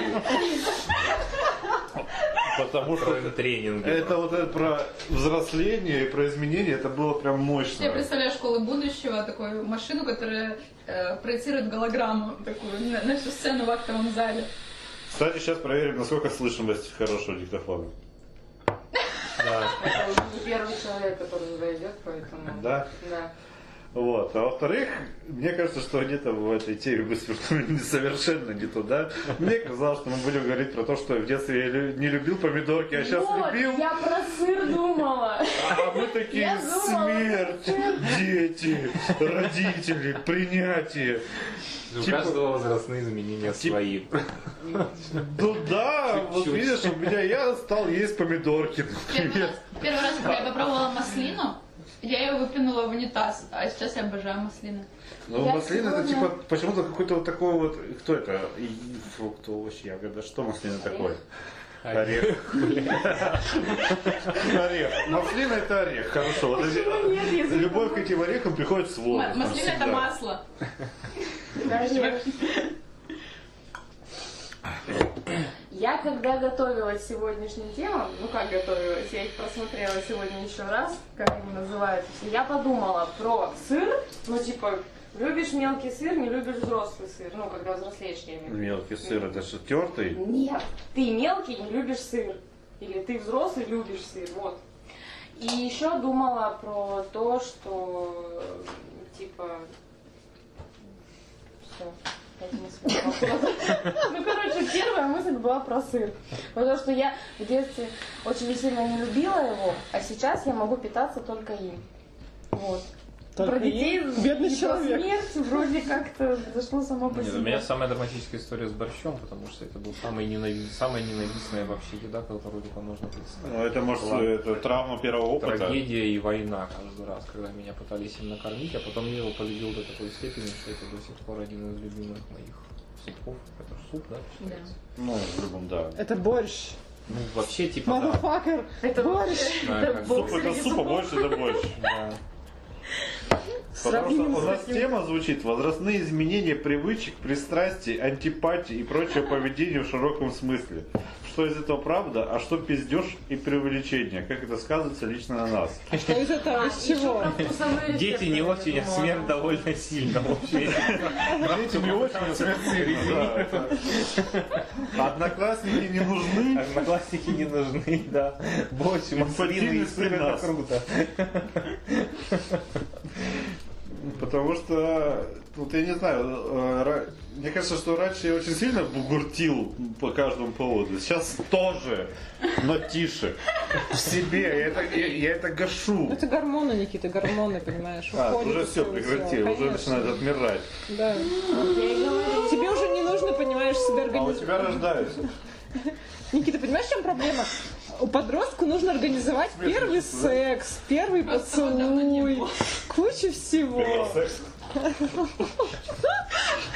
Потому что Устроим тренинги. это вот это про взросление и про изменение, это было прям Я мощно. представляю школы будущего, такую машину, которая э, проецирует голограмму такую на, на всю сцену в актовом зале. Кстати, сейчас проверим, насколько слышимость хорошего диктофона. Да. Это первый человек, который туда идет, поэтому... Да? Да. Вот. А во-вторых, мне кажется, что где-то в этой теме мы свернули совершенно не туда. Мне казалось, что мы будем говорить про то, что в детстве я не любил помидорки, а сейчас вот, любил. я про сыр думала. А мы такие смерть, дети, родители, принятие. У Типа- каждого возрастные изменения Типа- свои. Ну да, вот видишь, у меня я стал есть помидорки, Первый например. раз, первый раз, когда я попробовала маслину, я ее выпинула в унитаз, а сейчас я обожаю маслины. Ну, Я маслина это сегодня- типа почему-то какой-то вот такой вот. Кто это? Фрукт, овощ, ягода. Что маслина такое? Орех. Орех. Маслина это орех. Хорошо. Любовь к этим орехам приходит с возрастом. Маслина это масло. Конечно. Я когда готовилась к сегодняшним темам, ну как готовилась, я их просмотрела сегодня еще раз, как они называются, я подумала про сыр, ну типа, любишь мелкий сыр, не любишь взрослый сыр, ну когда взрослеешь, я имею в виду. Мелкий сыр, это же тертый. Нет, ты мелкий, не любишь сыр. Или ты взрослый, любишь сыр, вот. И еще думала про то, что типа все. Ну, короче, первая мысль была про сыр. Потому что я в детстве очень сильно не любила его, а сейчас я могу питаться только им. Вот. Только про детей им? Бедный и про человек. смерть вроде как-то зашло само по Нет, себе. у меня самая драматическая история с борщом, потому что это был самый ненави- самая ненавистная вообще еда, которую только можно представить. Ну, это, может, Была это травма первого опыта. Трагедия и война каждый раз, когда меня пытались им накормить, а потом я его полюбил до такой степени, что это до сих пор один из любимых моих супов. Это суп, да? считается? Ну, в любом, да. Это борщ. Ну, вообще, типа, да. Мазафакер. Это борщ. Да, это Суп это суп, а больше это больше. Да. Потому что у нас тема звучит возрастные изменения привычек, пристрастий, антипатий и прочее поведение в широком смысле. Что из этого правда, а что пиздеж и преувеличение? Как это сказывается лично на нас? Что из этого, А, из чего? Дети не очень, а смерть довольно сильно вообще. Дети не очень, а смерть сильно, Одноклассники не нужны. Одноклассники не нужны, да. Борщ, маслины и сыр, это круто. Потому что, вот я не знаю, э, мне кажется, что раньше я очень сильно бугуртил по каждому поводу. Сейчас тоже, но тише. В себе. Я это, я, я это гашу. Ну, Это гормоны, Никита, гормоны, понимаешь. А, уже все, твоего прекрати, тела. уже начинает отмирать. Да. Тебе уже не нужно, понимаешь, себя А у организовать. тебя рождаются. Никита, понимаешь, в чем проблема? У подростку нужно организовать первый секс, первый поцелуй, кучу всего.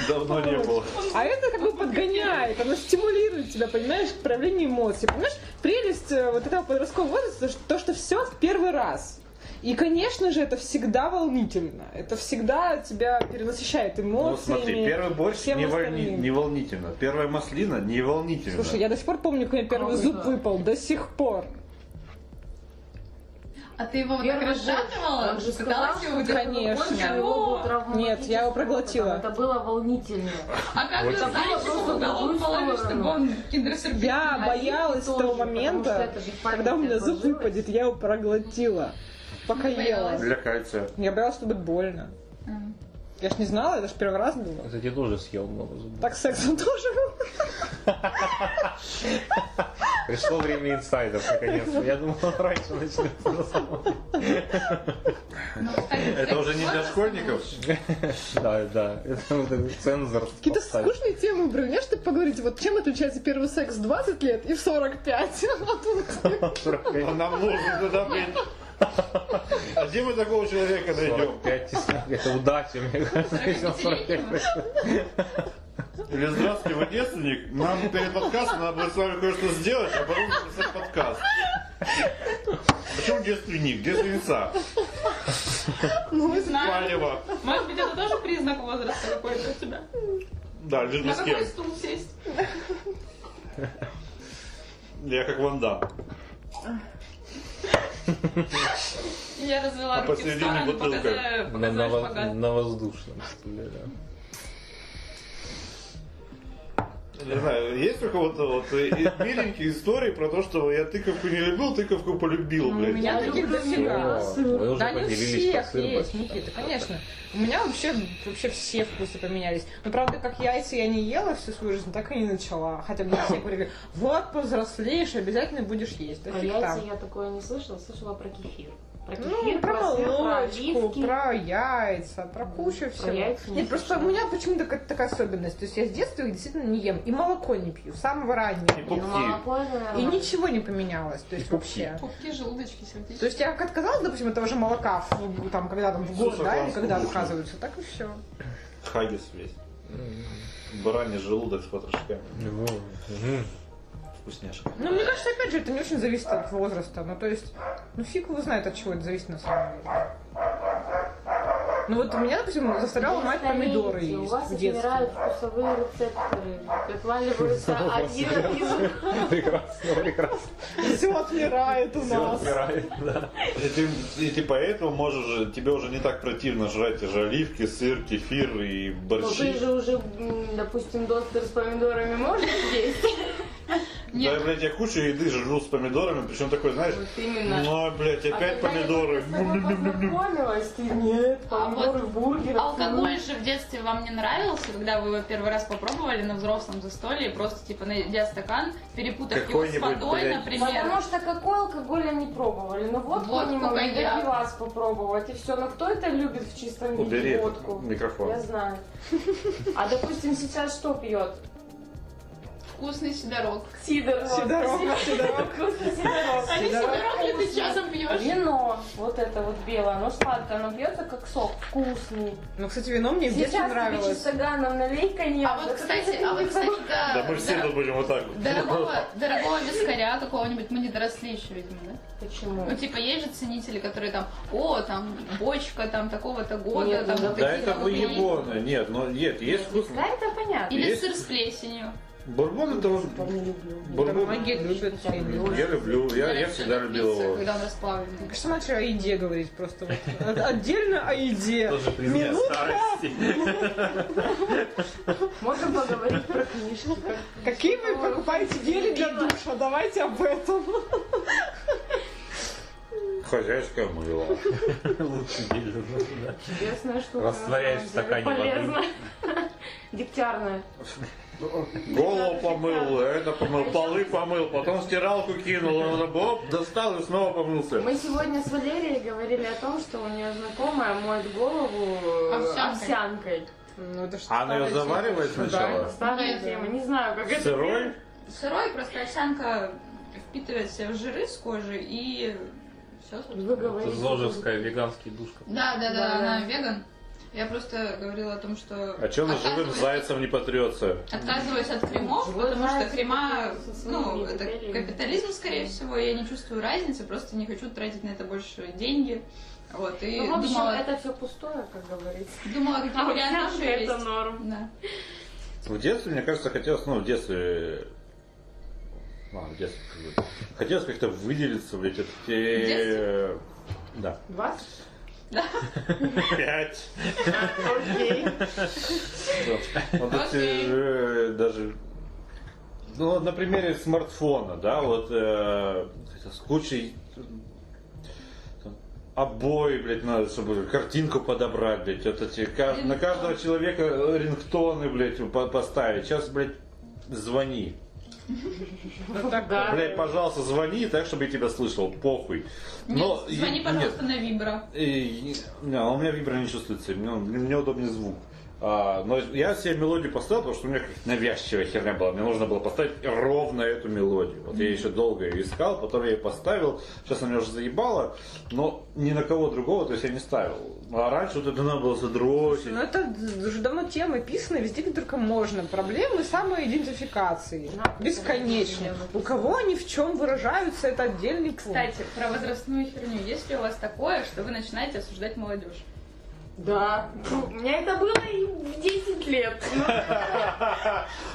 Давно не было. А это как бы подгоняет, оно стимулирует тебя, понимаешь, к проявлению эмоций. Понимаешь, прелесть э, вот этого подросткового возраста, то, что все в первый раз. И, конечно же, это всегда волнительно. Это всегда тебя перенасыщает Ну эмоциями. смотри, первый борщ не, волни- не волнительно. Первая маслина не волнительно. Слушай, я до сих пор помню, как у меня первый Круто. зуб выпал. До сих пор. А ты его вот так Первый разжатывала? Он же Пыталась сказал, его? Конечно. его был Нет, я его проглотила. Это было волнительно. А как Вот ты это знаешь, что уголок положишь, чтобы он киндер-сюрприз? Я боялась того момента, когда у меня зуб выпадет, я его проглотила. Пока ела. Для кальция. Я боялась, что будет больно. Я ж не знала, это ж первый раз было. Кстати, тоже съел много зубов. Так сексом тоже был. Пришло время инсайдов, наконец-то. Я думал, он раньше начнется на самом деле. Ну, Это уже не для школьников? Да, да. Это цензор. Какие-то скучные темы выбрали. Знаешь, ты поговорите, вот чем отличается первый секс в 20 лет и в 45? Вот тут. А нам нужно туда. А где мы такого человека найдем? 45 это удача, мне кажется, если он 45 Или здравствуйте, вы девственник? Нам перед подкастом надо будет с вами кое-что сделать, а потом записать подкаст. Почему девственник? Девственница. Ну, не знаю. Палево. Может быть, это тоже признак возраста какой-то у тебя? Да, лишь бы На с кем. какой стул сесть? Я как Ван Дам. Я развела А руки в сторону, бутылка. показая, На, показывая на воздушном Не знаю, есть у кого-то вот и миленькие истории про то, что я тыковку не любил, тыковку полюбил, Ну, у меня таких дофига. Да, не у всех есть. Никита, конечно. У меня вообще, вообще все вкусы поменялись. Но правда, как яйца я не ела всю свою жизнь, так и не начала. Хотя мне все говорили, вот повзрослеешь, обязательно будешь есть. Да фиг яйца я такое не слышала, слышала про кефир. Про Ну, кефир, про сыр, про молочку, оливки. про яйца, про кучу Про всего. яйца не Нет, просто у меня почему-то какая-то такая особенность. То есть я с детства их действительно не ем. И молоко не пью, с самого раннего. И Ну, пупки. это И ничего не поменялось. То есть И вообще. Пупки, желудочки, сердечки. То есть я как отказалась, допустим, от того же молока, в- там, когда там в год, да, или когда отказываются, так и все. Хагис весь. Бараний желудок с потрошками. Мгм. Вкусняшка. Ну, мне кажется, опять же, это не очень зависит от возраста. Ну, то есть, ну, фиг его знает, от чего это зависит на самом деле. Ну, вот меня, допустим, заставляла мать помидоры стареете, У есть вас в детстве. отмирают вкусовые рецепторы, отваливаются один языка. Прекрасно, прекрасно. Все отмирает у Все нас. отмирает, да. И ты, и ты поэтому можешь, же- тебе уже не так противно жрать те же оливки, сыр, кефир и Но борщи. ты же уже, допустим, достер с помидорами можешь есть? Нет. Да, блядь, я кучу еды жру с помидорами, причем такой, знаешь, Вот именно. ну, а, блядь, опять помидоры. Познакомилась ты? Нет, А помидоры, вот бургеры. Алкоголь же в детстве вам не нравился, когда вы его первый раз попробовали на взрослом застолье, просто типа найдя стакан, перепутав его с водой, блядь. например. Потому что какой алкоголь они пробовали? Ну водку, Водку, они могли пивас попробовать, и все. Но кто это любит в чистом виде Убери этот водку? микрофон. Я знаю. А допустим, сейчас что пьет? Вкусный сидорок. Сидор. вот. Сидорок, сидорок. Вкусный сидорок. А не сидорок ли ты часом пьешь? Вино, вот это вот белое, оно сладкое, оно пьется как сок, вкусный. Ну, кстати, вино мне в детстве Сейчас тебе нравилось. Чистоганом налей коньяк. А вот, кстати, а вот, кстати, да, Да мы все тут будем вот так вот. дорогого, вискаря какого-нибудь мы не доросли еще, видимо, да? Почему? Ну, типа, есть же ценители, которые там, о, там, бочка, там, такого-то года, Нет, там, ну, вот Да такие это выебоно. Нет, ну нет, есть вкус. Да, это понятно. Или Есть? сыр с плесенью. Бурбон это вот... не люблю. Да Бурбон... я люблю. Я я, всегда любил его. Когда он расплавленный. Начали о еде говорить просто. Вот. Отдельно о еде. Тоже признак старости. Можем поговорить про книжки. как- Какие вы покупаете гели для душа? Давайте об этом. Хозяйское мыло. Лучше гель уже. Чудесная штука. Растворяешь в стакане воды. Дегтярная. Голову помыл, это помыл, полы помыл, потом стиралку кинул, он оп, достал и снова помылся. Мы сегодня с Валерией говорили о том, что у нее знакомая моет голову э, Овсянкой. овсянкой. Ну, это ж А она ее заваривает тема. сначала? Старая Нет. тема. Не знаю, как это. Сырой? Сырой просто овсянка впитывает в себя жиры с кожи и все, Вы Это говорите. Зожевская веганский душка. Да, да, да, Да, она да. веган. Я просто говорила о том, что... А че на живым отказываюсь- зайцем не потрется? Отказываюсь от кремов, Живой потому что крема, своими ну, это капитализм, скорее всего, я не чувствую разницы, просто не хочу тратить на это больше деньги. Вот, и Ну, в общем, думала, это все пустое, как говорится. думала, какие А варианты еще это есть. норм. Да. В детстве, мне кажется, хотелось, ну, в детстве... А, в детстве, как бы. Хотелось как-то выделиться, блядь, от те... детстве? Да. 20? Пять. Окей. Вот эти, даже... Ну, вот на примере смартфона, да, вот э, хотя с кучей там, обои, блядь, надо, чтобы картинку подобрать, блядь, вот эти, на каждого человека рингтоны, блядь, по- поставить. Сейчас, блядь, звони. Блядь, пожалуйста, звони так, чтобы я тебя слышал, похуй. Но, Нет, звони, пожалуйста, на вибро. и- и- не, у меня вибра не чувствуется, мне, мне удобнее звук. А, но я себе мелодию поставил, потому что у меня как навязчивая херня была. Мне нужно было поставить ровно эту мелодию. Вот я еще долго ее искал, потом я ее поставил. Сейчас она меня уже заебала, но ни на кого другого, то есть я не ставил. А раньше вот это надо было задротить. Ну, это уже давно тема писана везде, где только можно. Проблемы самоидентификации. Бесконечно. У кого они в чем выражаются, это отдельный пункт. Кстати, про возрастную херню. Есть ли у вас такое, что вы начинаете осуждать молодежь? Да. Ну, У меня это было и в 10 лет.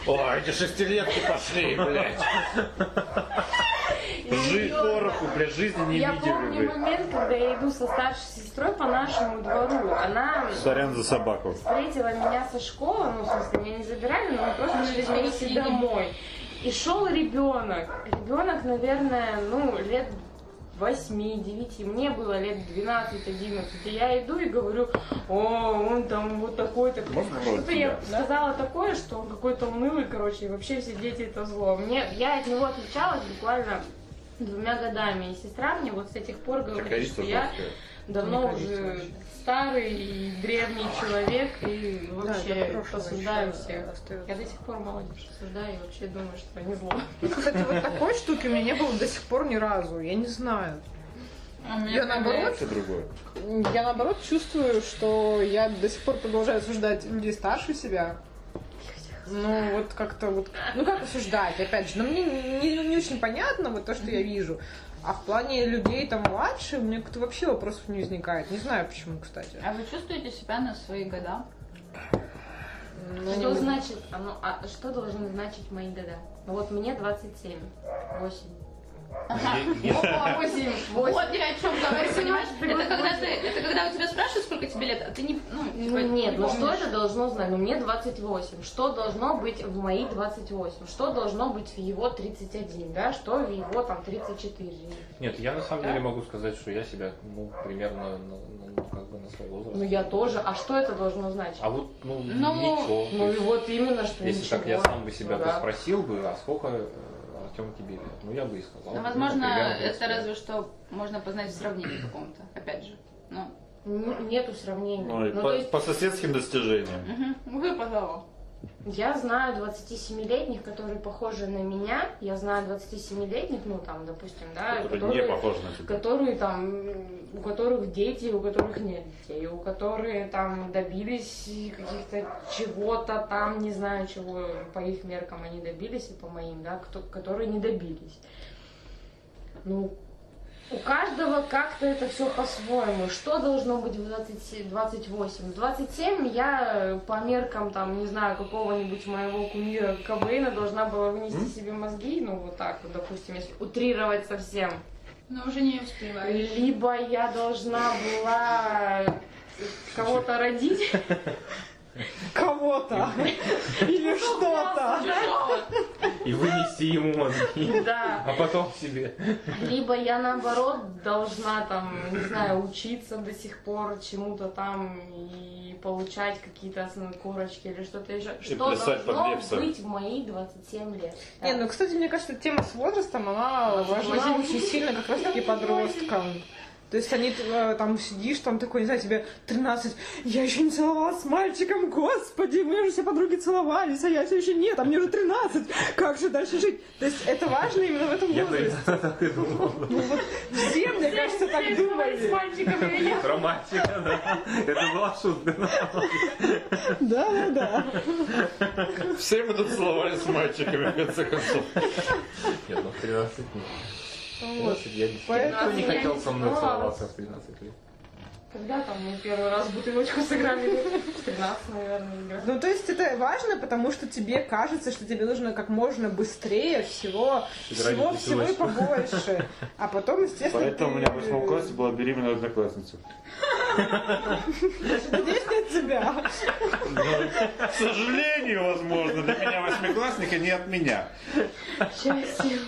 Ну, О, эти шестилетки пошли, блядь. Жизнь пороху, блядь, жизни не Я видели, помню блядь. момент, когда я иду со старшей сестрой по нашему двору. Она Сорян за собаку. встретила меня со школы, ну, в смысле, меня не забирали, но мы просто шли вместе домой. И шел ребенок. Ребенок, наверное, ну, лет 8-9, мне было лет 12-11. И я иду и говорю, о, он там вот такой-то. Что-то я сказала такое, что он какой-то унылый, короче, и вообще все дети это зло. Мне, я от него отличалась буквально двумя годами. И сестра мне вот с этих пор говорит, что я давно уже. Старый и древний человек, и Да, вообще прошлого осуждаю всех. остается. Я до сих пор молодежь осуждаю и вообще думаю, что они зло. Кстати, вот такой штуки у меня не было до сих пор ни разу. Я не знаю. А у меня Я наоборот, Это другое. я наоборот чувствую, что я до сих пор продолжаю осуждать людей старше себя. Ну, вот как-то вот... Ну, как осуждать, опять же. Но мне не, не очень понятно вот то, что я вижу. А в плане людей там младше, у меня как-то вообще вопросов не возникает. Не знаю почему, кстати. А вы чувствуете себя на свои года? Ну, Что значит, оно, а что должны значить мои года? Ну вот мне 27, 8. Вот я о чем говорю, понимаешь? Это когда ты, это когда у тебя спрашивают, сколько тебе лет, а ты не, ну, типа, Ну, нет, не ну что это должно знать? Ну, мне 28. Что должно быть в мои 28? Что должно быть в его 31, да? Что в его там 34? Нет, я на самом деле могу сказать, что я себя, ну, примерно, ну, как бы на свой возраст. Ну, я тоже. А что это должно значить? А вот, ну, Ну, ничего. Ну, и вот именно, что Если так я сам бы себя спросил бы, а сколько Артем тебе лет? Ну, я бы и сказал. Ну, ну, возможно, это 35. разве что можно познать в сравнении каком-то, опять же. Ну, Н- Нету сравнения. Ну, Ну, по, то есть по соседским достижениям. угу. вы позову. Я знаю 27-летних, которые похожи на меня. Я знаю 27-летних, ну там, допустим, да, Которые не похожи на тебя. которые там, у которых дети, у которых нет детей, у которых там добились каких-то чего-то там, не знаю чего, по их меркам они добились и по моим, да, кто, которые не добились. Ну, у каждого как-то это все по-своему. Что должно быть в 20, 28? В 27 я по меркам, там, не знаю, какого-нибудь моего кумира Кобейна должна была вынести себе мозги, ну, вот так вот, допустим, если утрировать совсем. Но уже не успеваешь. Либо я должна была кого-то родить. Кого-то. Или что-то. И вынести ему мозги, Да. а потом себе. Либо я наоборот должна там, не знаю, учиться до сих пор чему-то там и получать какие-то основные корочки или что-то еще. Что плясать под должно быть в мои 27 лет? Да. Не, ну, кстати, мне кажется, тема с возрастом, она важна очень сильно как раз таки подросткам. То есть они э, там сидишь, там такой, не знаю, тебе 13, я еще не целовалась с мальчиком, господи, мы уже все подруги целовались, а я все еще нет, а мне уже 13, как же дальше жить? То есть это важно именно в этом Я возрасте. примерно так и думал. Ну вот все, мне кажется, так С думали. мальчиками я Романтика, да. Это была шутка. Да, да, да. Все мы тут целовались с мальчиками, в конце концов. Нет, ну в 13 нет. Вот. 13 я Поэтому не хотел со мной целоваться в 13 лет. Когда там мы первый раз бутылочку сыграли? В 13, наверное, игра. Ну, то есть это важно, потому что тебе кажется, что тебе нужно как можно быстрее всего, всего, всего и побольше. А потом, естественно, Поэтому у ты- меня в восьмом классе была беременная одноклассница. Надеюсь, не от тебя. К сожалению, возможно, для меня восьмиклассника не от меня. Счастье.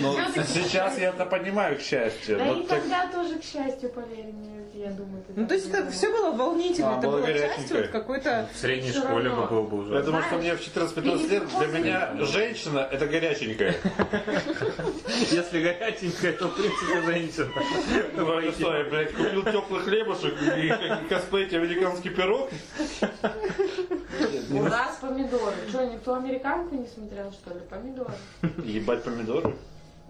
Но сейчас я это понимаю, к счастью. Да и тогда тоже, к счастью, поверь мне, я думаю, ты Ну, то есть это все было волнительно, А, это было было горяченькое. частью вот какой-то... В средней Всё школе равно. бы был бы уже. Я думаю, что мне в 14-15 лет для меня женщина это горяченькая. Если горяченькая, то в принципе женщина. Ну, что, я, блядь, купил теплый хлебушек и как косплеить американский пирог. У нас помидоры. Что, никто американку не смотрел, что ли? Помидоры. Ебать помидоры.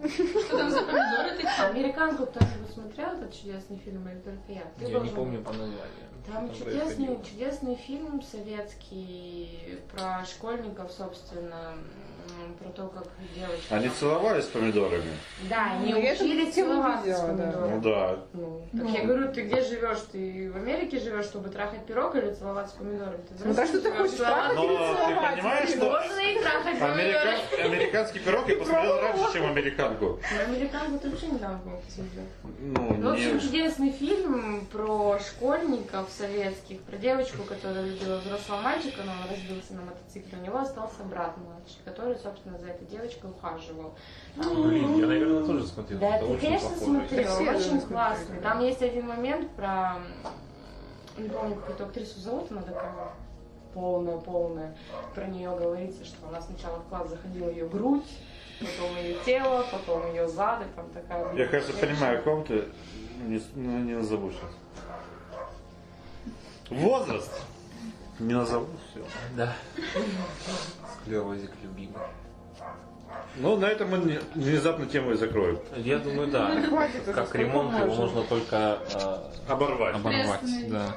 Что там за помидоры ты? Американку кто-нибудь смотрел этот чудесный фильм или только я? Ты Я не должен помню был. по названию. Там чудесный, происходило. чудесный фильм советский про школьников, собственно, про то, как девочки... Они целовались с помидорами. Да, они Ну, эту учились тему целоваться с помидорами. Ну да. Ну, так я говорю, ты где живешь? Ты в Америке живешь, чтобы трахать пирог или целоваться с помидорами? Ты Ну, так что ты хочешь трахать Но или ты понимаешь, что Можно и трахать помидоры. американ- американский пирог я посмотрел раньше, чем американку. На американку ты вообще недавно по-моему, посмотрел. Ну, В общем, чудесный фильм про школьников советских, про девочку, которая любила взрослого мальчика, но он разбился на мотоцикле. У него остался брат младший, который, собственно, за этой девочкой ухаживал. Блин, я, наверное, тоже смотрел. Да, ты, конечно, смотрел, очень классный. Там есть один момент про, не помню, какую-то актрису зовут, она такая полная, полная. Про нее говорится, что она сначала в класс заходила ее грудь, потом ее тело, потом ее зад, и там такая... Я, кажется, понимаю, о ком ты. Не, ну, не назову сейчас. Возраст. Не назову, все. Да. Склерозик любимый. Ну, на этом мы не- внезапно тему и закроем. Я думаю, да. Ну, хватит Как ремонт его можно. только э, Оборвать. оборвать. Да.